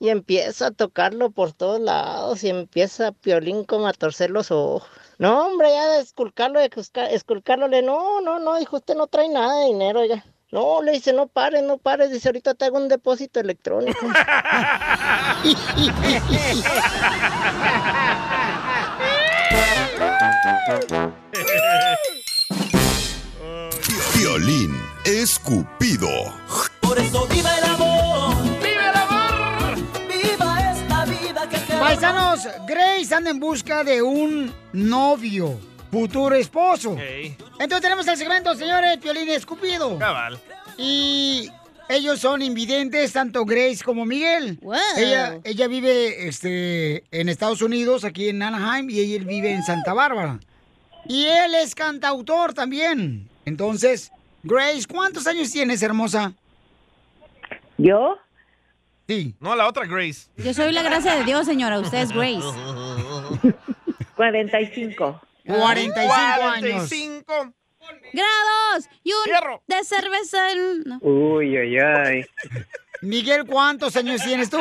Y empieza a tocarlo por todos lados y empieza Piolín como a torcer los ojos. No, hombre, ya de esculcarlo, de esculca- esculcarlo, le no, no, no, dijo, usted no trae nada de dinero, ya. No, le dice, no pares, no pares, dice, ahorita te hago un depósito electrónico. Violín escupido. Por eso viva el amor. ¡Viva el amor! ¡Viva esta vida que se Paisanos, Grace anda en busca de un novio, futuro esposo. Entonces tenemos el segmento, señores, Piolín Escupido. Cabal. Y ellos son invidentes, tanto Grace como Miguel. Ella, ella vive este, en Estados Unidos, aquí en Anaheim, y él vive en Santa Bárbara. Y él es cantautor también. Entonces, Grace, ¿cuántos años tienes, hermosa? ¿Yo? Sí. No, la otra Grace. Yo soy la gracia de Dios, señora. Usted es Grace. 45. 45 años. 45. Grados y un de cerveza. en- no. Uy, ay, ay. Miguel, ¿cuántos años tienes tú?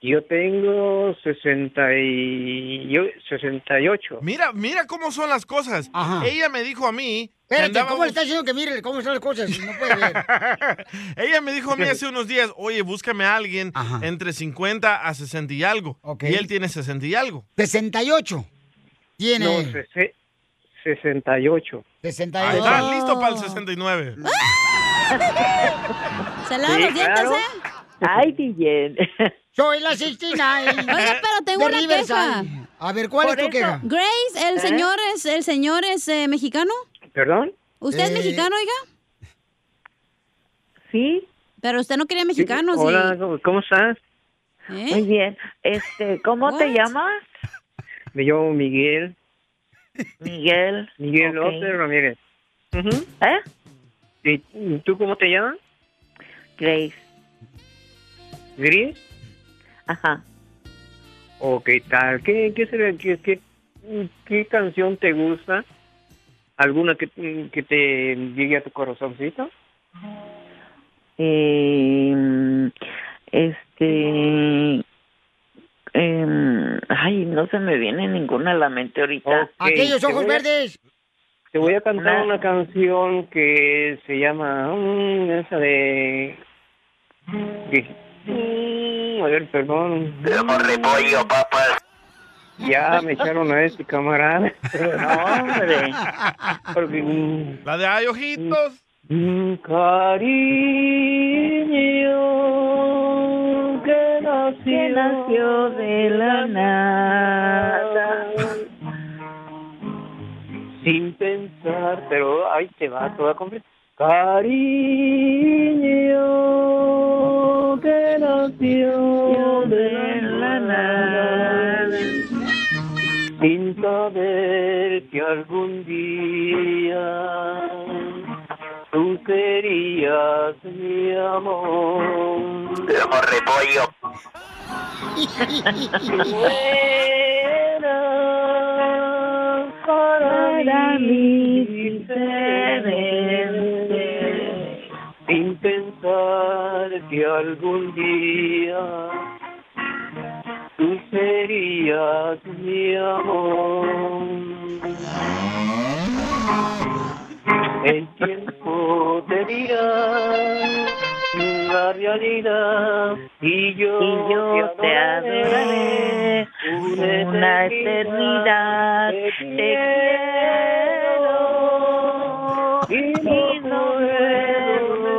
Yo tengo 60 y... yo- 68. Mira, mira cómo son las cosas. Ella me dijo a mí. Espérate, andábamos- ¿cómo le está diciendo que mire cómo son las cosas? No puede ver. Ella me dijo a mí hace unos días, oye, búscame a alguien entre 50 a 60 y algo. Y él tiene 60 y algo. 68. Tiene. No, sese- 68. 68. Ahí está, listo para el 69. Se lava Sí, los dientes, claro. ¿eh? Ay, DJ. Soy la 69. Oiga, pero tengo una Riverside. queja. A ver, ¿cuál Por es tu eso- queja? Grace, el ¿Eh? señor es el señor es eh, mexicano. ¿Perdón? ¿Usted es Eh, mexicano, oiga? Sí. Pero usted no quería mexicanos. y- Hola, ¿cómo- ¿cómo estás? ¿Eh? Muy bien. Este, ¿cómo te What? llamas? Me llamo Miguel. Miguel. Miguel Ok. López Ramírez. ¿Eh? ¿Y tú cómo te llamas? Grace. ¿Gris? Ajá. ¿O qué tal? ¿Qué, qué, qué, qué, qué canción te gusta? ¿Alguna que, que te llegue a tu corazoncito? Eh, este. em, ay, no se me viene ninguna a la mente ahorita. Ok, te voy a- Te voy a cantar una canción que se llama mm, esa de mm, a ver, perdón. repollo, papas. Ya me echaron a este camarada. No, hombre. Porque, mm, La de ay, ojitos. cariño que nació, Que nació de la nada. sin pensar, pero ahí te va toda completa. Cariño que nació de la nada, sin saber que algún día tú serías mi amor. repollo. Para mí diferente, sin pensar que algún día tú serías mi amor. El tiempo te dirá la realidad y yo, Y yo te adoraré una eternidad. Te quiero y no puedo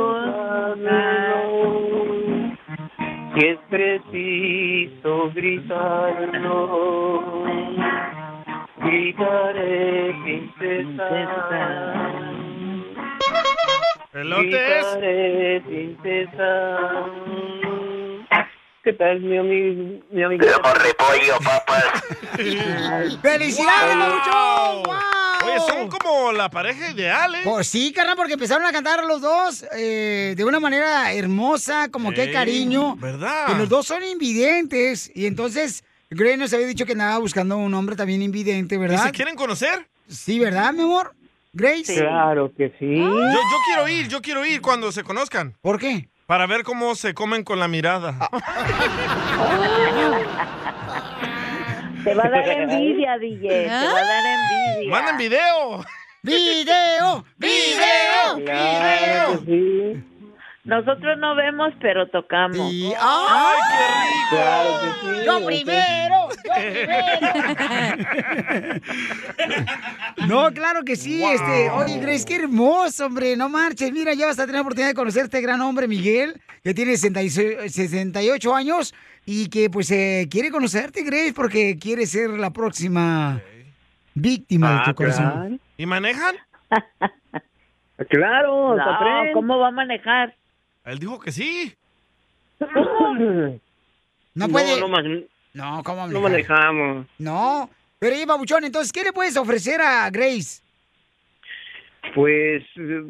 Si es preciso gritar besarlo. Gritaré, princesa. ¿Elotes? Gritaré, princesa. ¿Qué tal, mi amigo? Mi amigo? repollo, papas. ¡Felicidades, Pabuchón! ¡Wow! Oye, son como la pareja ideal, ¿eh? Pues sí, carnal, porque empezaron a cantar los dos eh, de una manera hermosa, como que hay cariño. ¿verdad? Que los dos son invidentes. Y entonces, Gray nos había dicho que andaba buscando un hombre también invidente, ¿Y ¿verdad? se quieren conocer? Sí, ¿verdad, mi amor? Grace. Claro que sí. Yo, yo quiero ir, yo quiero ir cuando se conozcan. ¿Por qué? Para ver cómo se comen con la mirada. Te va a dar envidia, DJ. Te va a dar envidia. ¡Manden video! ¡Video! ¡Video! Claro que sí. Nosotros no vemos, pero tocamos. ¡Ay, qué rico! Claro que sí. ¡Yo primero! No, claro que sí, Wow. este, oye, Grace, qué hermoso, hombre, no marches, mira, ya vas a tener la oportunidad de conocer a este gran hombre, Miguel, que tiene 66 68 años y que, pues, eh, quiere conocerte, Grace, porque quiere ser la próxima víctima de tu corazón. ¿Y manejan? Claro, No. ¿cómo va a manejar? Él dijo que sí. No puede... No, no, No, ¿cómo no manejar? manejamos. No, pero oye, babuchón, entonces, ¿qué le puedes ofrecer a Grace? Pues eh,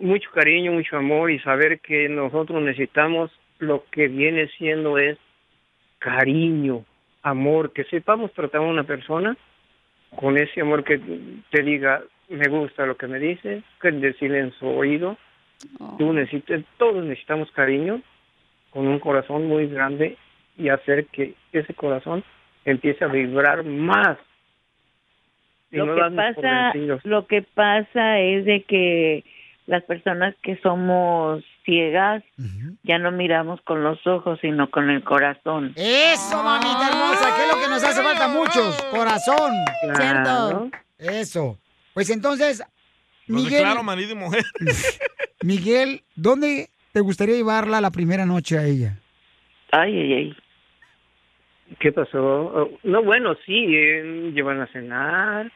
mucho cariño, mucho amor y saber que nosotros necesitamos lo que viene siendo es cariño, amor, que sepamos tratar a una persona con ese amor que te diga, me gusta lo que me dices, que decirle en su oído. Tú necesitas, todos necesitamos cariño con un corazón muy grande y hacer que ese corazón empiece a vibrar más. Y Lo no que pasa, lo que pasa es de que las personas que somos ciegas ya no miramos con los ojos, sino con el corazón. Eso, mamita hermosa, que es lo que nos hace falta a muchos, corazón. Claro. Eso. Pues entonces, Lo Miguel, declaro marido y mujer. Miguel, ¿dónde te gustaría llevarla la primera noche a ella? Ay, ay, ay. ¿Qué pasó? Oh, No, bueno, sí, eh, llevan a cenar,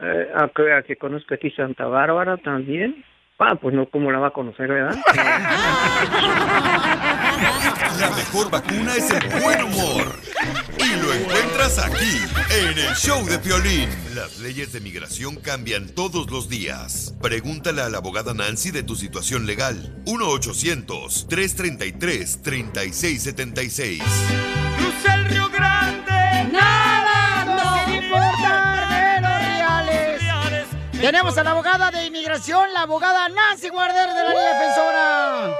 eh, a, que, a que conozca aquí Santa Bárbara también. Pues no, ¿cómo la va a conocer, verdad? La mejor vacuna es el buen humor. Y lo encuentras aquí, en el show de Piolín. Las leyes de migración cambian todos los días. Pregúntale a la abogada Nancy de tu situación legal. 1-800-333-3676. Tenemos a la abogada de inmigración, la abogada Nancy Guarder de la Liga Defensora.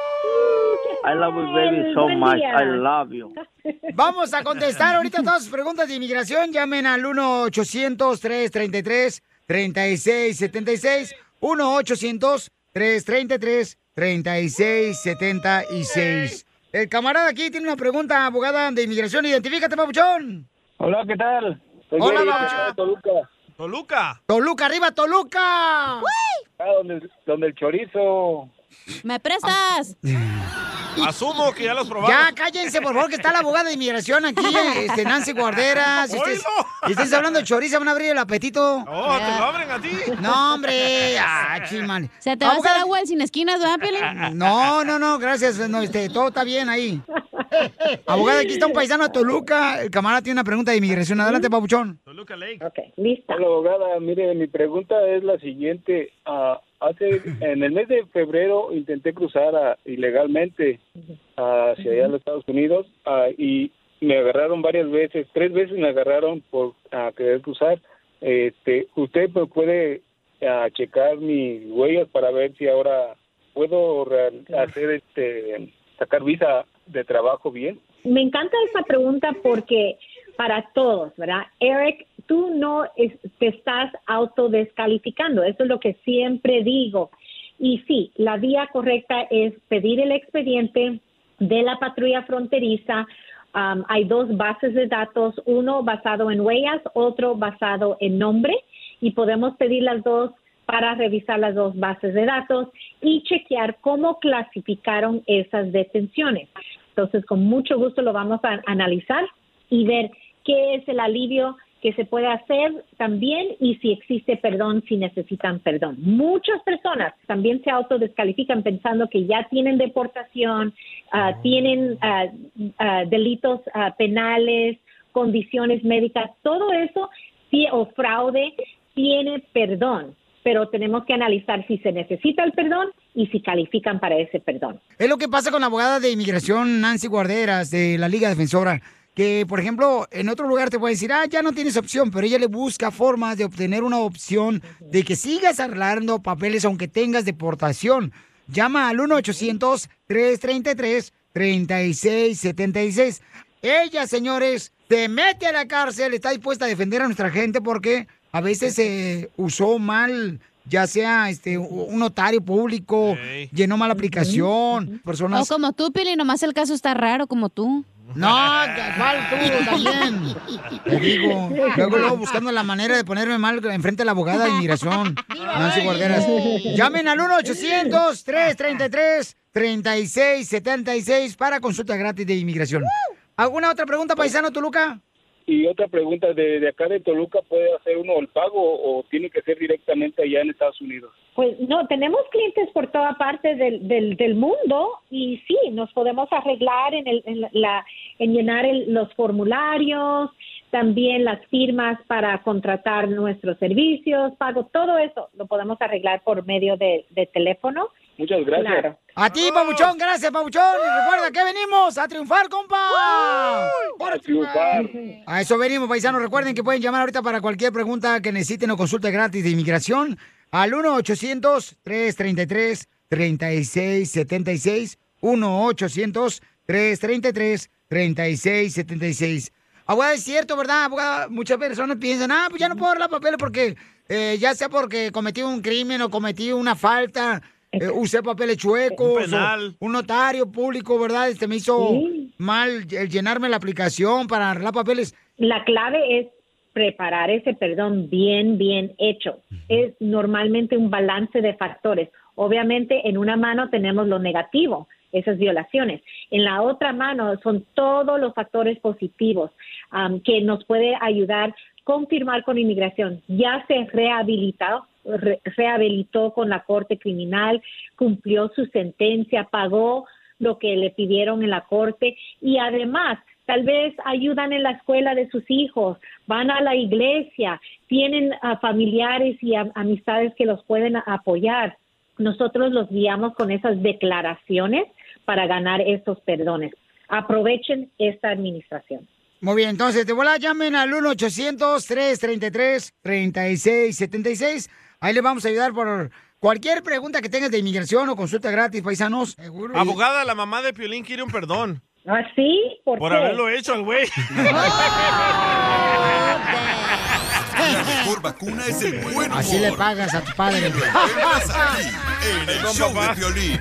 I love you, baby, so much. I love you. Vamos a contestar ahorita todas sus preguntas de inmigración. Llamen al 1-800-333-3676. 1-800-333-3676. El camarada aquí tiene una pregunta, abogada de inmigración. Identifícate, papuchón. Hola, ¿qué tal? Soy Hola, de Toluca. Toluca. Toluca, arriba, Toluca. Ah, donde, donde el chorizo. ¿Me prestas? Asumo que ya los probaron. Ya, cállense, por favor, que está la abogada de inmigración aquí, este, Nancy Guarderas. Si ustedes, si ustedes hablando de chorizo, van a abrir el apetito. Oh, ¿te lo abren a ti? No, hombre. Ah. Se te va a hacer agua sin esquinas, ¿verdad, Piolín? No, no, no, gracias. No, este, todo está bien ahí. Abogada, aquí está un paisano de Toluca. El camarada tiene una pregunta de inmigración. Adelante, papuchón. Toluca Lake. Lista. Hola, abogada. Mire, mi pregunta es la siguiente. Ah, hace En el mes de febrero intenté cruzar ah, ilegalmente hacia allá a los Estados Unidos ah, y me agarraron varias veces. Tres veces me agarraron por ah, querer cruzar. Este, ¿Usted me puede checar mis huellas para ver si ahora puedo hacer este sacar visa de trabajo bien? Me encanta esa pregunta porque para todos, ¿verdad? Eric, tú no es- te estás autodescalificando, eso es lo que siempre digo. Y sí, la vía correcta es pedir el expediente de la patrulla fronteriza. Um, hay dos bases de datos, uno basado en huellas, otro basado en nombre, y podemos pedir las dos para revisar las dos bases de datos y chequear cómo clasificaron esas detenciones. Entonces, con mucho gusto lo vamos a analizar y ver qué es el alivio que se puede hacer también y si existe perdón, si necesitan perdón. Muchas personas también se autodescalifican pensando que ya tienen deportación, ah, tienen ah, ah, delitos penales, condiciones médicas, todo eso o fraude tiene perdón, pero tenemos que analizar si se necesita el perdón y si califican para ese perdón. Es lo que pasa con la abogada de inmigración Nancy Guarderas de la Liga Defensora. Que, por ejemplo, en otro lugar te puede decir, ah, ya no tienes opción, pero ella le busca formas de obtener una opción de que sigas arreglando papeles aunque tengas deportación. Llama al 1-800-333-3676. Ella, señores, se mete a la cárcel, está dispuesta a defender a nuestra gente porque a veces se usó mal, ya sea este un notario público, llenó mal la aplicación, personas... O como tú, Pili, nomás el caso está raro como tú. No, ¿cuál tú también? Te digo, luego, luego buscando la manera de ponerme mal enfrente de la abogada de inmigración, Nancy Guarderas. Llamen al 1-800-333-3676 para consulta gratis de inmigración. ¿Alguna otra pregunta, paisano Toluca? Y otra pregunta, ¿de, de acá de Toluca puede hacer uno el pago o tiene que ser directamente allá en Estados Unidos? Pues no, tenemos clientes por toda parte del, del, mundo y sí, nos podemos arreglar en, el, en, la, en llenar el- los formularios, también las firmas para contratar nuestros servicios, pago, todo eso lo podemos arreglar por medio de teléfono. Muchas gracias. Claro. A ti, Pabuchón, gracias, Pabuchón. Y recuerda que venimos a triunfar, compa. Para triunfar. A eso venimos, paisanos. Recuerden que pueden llamar ahorita para cualquier pregunta que necesiten o consulta gratis de inmigración al 1-800-333-3676. 1-800-333-3676. Abogada, es cierto, ¿verdad? Abogada, muchas personas piensan, ah, pues ya no puedo arreglar papeles porque, eh, ya sea porque cometí un crimen o cometí una falta, eh, usé papeles chuecos, Un notario público, ¿verdad? Este me hizo Sí. mal el llenarme la aplicación para arreglar papeles. La clave es preparar ese perdón bien, bien hecho. Es normalmente un balance de factores. Obviamente, en una mano tenemos lo negativo, esas violaciones. En la otra mano son todos los factores positivos que nos puede ayudar a confirmar con inmigración. Ya se rehabilitó, re- rehabilitó con la corte criminal, cumplió su sentencia, pagó lo que le pidieron en la corte y además tal vez ayudan en la escuela de sus hijos, van a la iglesia, tienen ah, familiares y am- amistades que los pueden a- apoyar. Nosotros los guiamos con esas declaraciones para ganar esos perdones. Aprovechen esta administración. Muy bien, entonces, de volada llamen al 1-800-333-3676. Ahí les vamos a ayudar por cualquier pregunta que tengas de inmigración o consulta gratis, paisanos. Seguro. Abogada, la mamá de Piolín quiere un perdón. ¿Ah, sí? ¿Por, Por qué? haberlo hecho al güey. La mejor vacuna es el buen humor. Así le pagas a tu padre. Lo encuentras aquí, en el show de Piolín.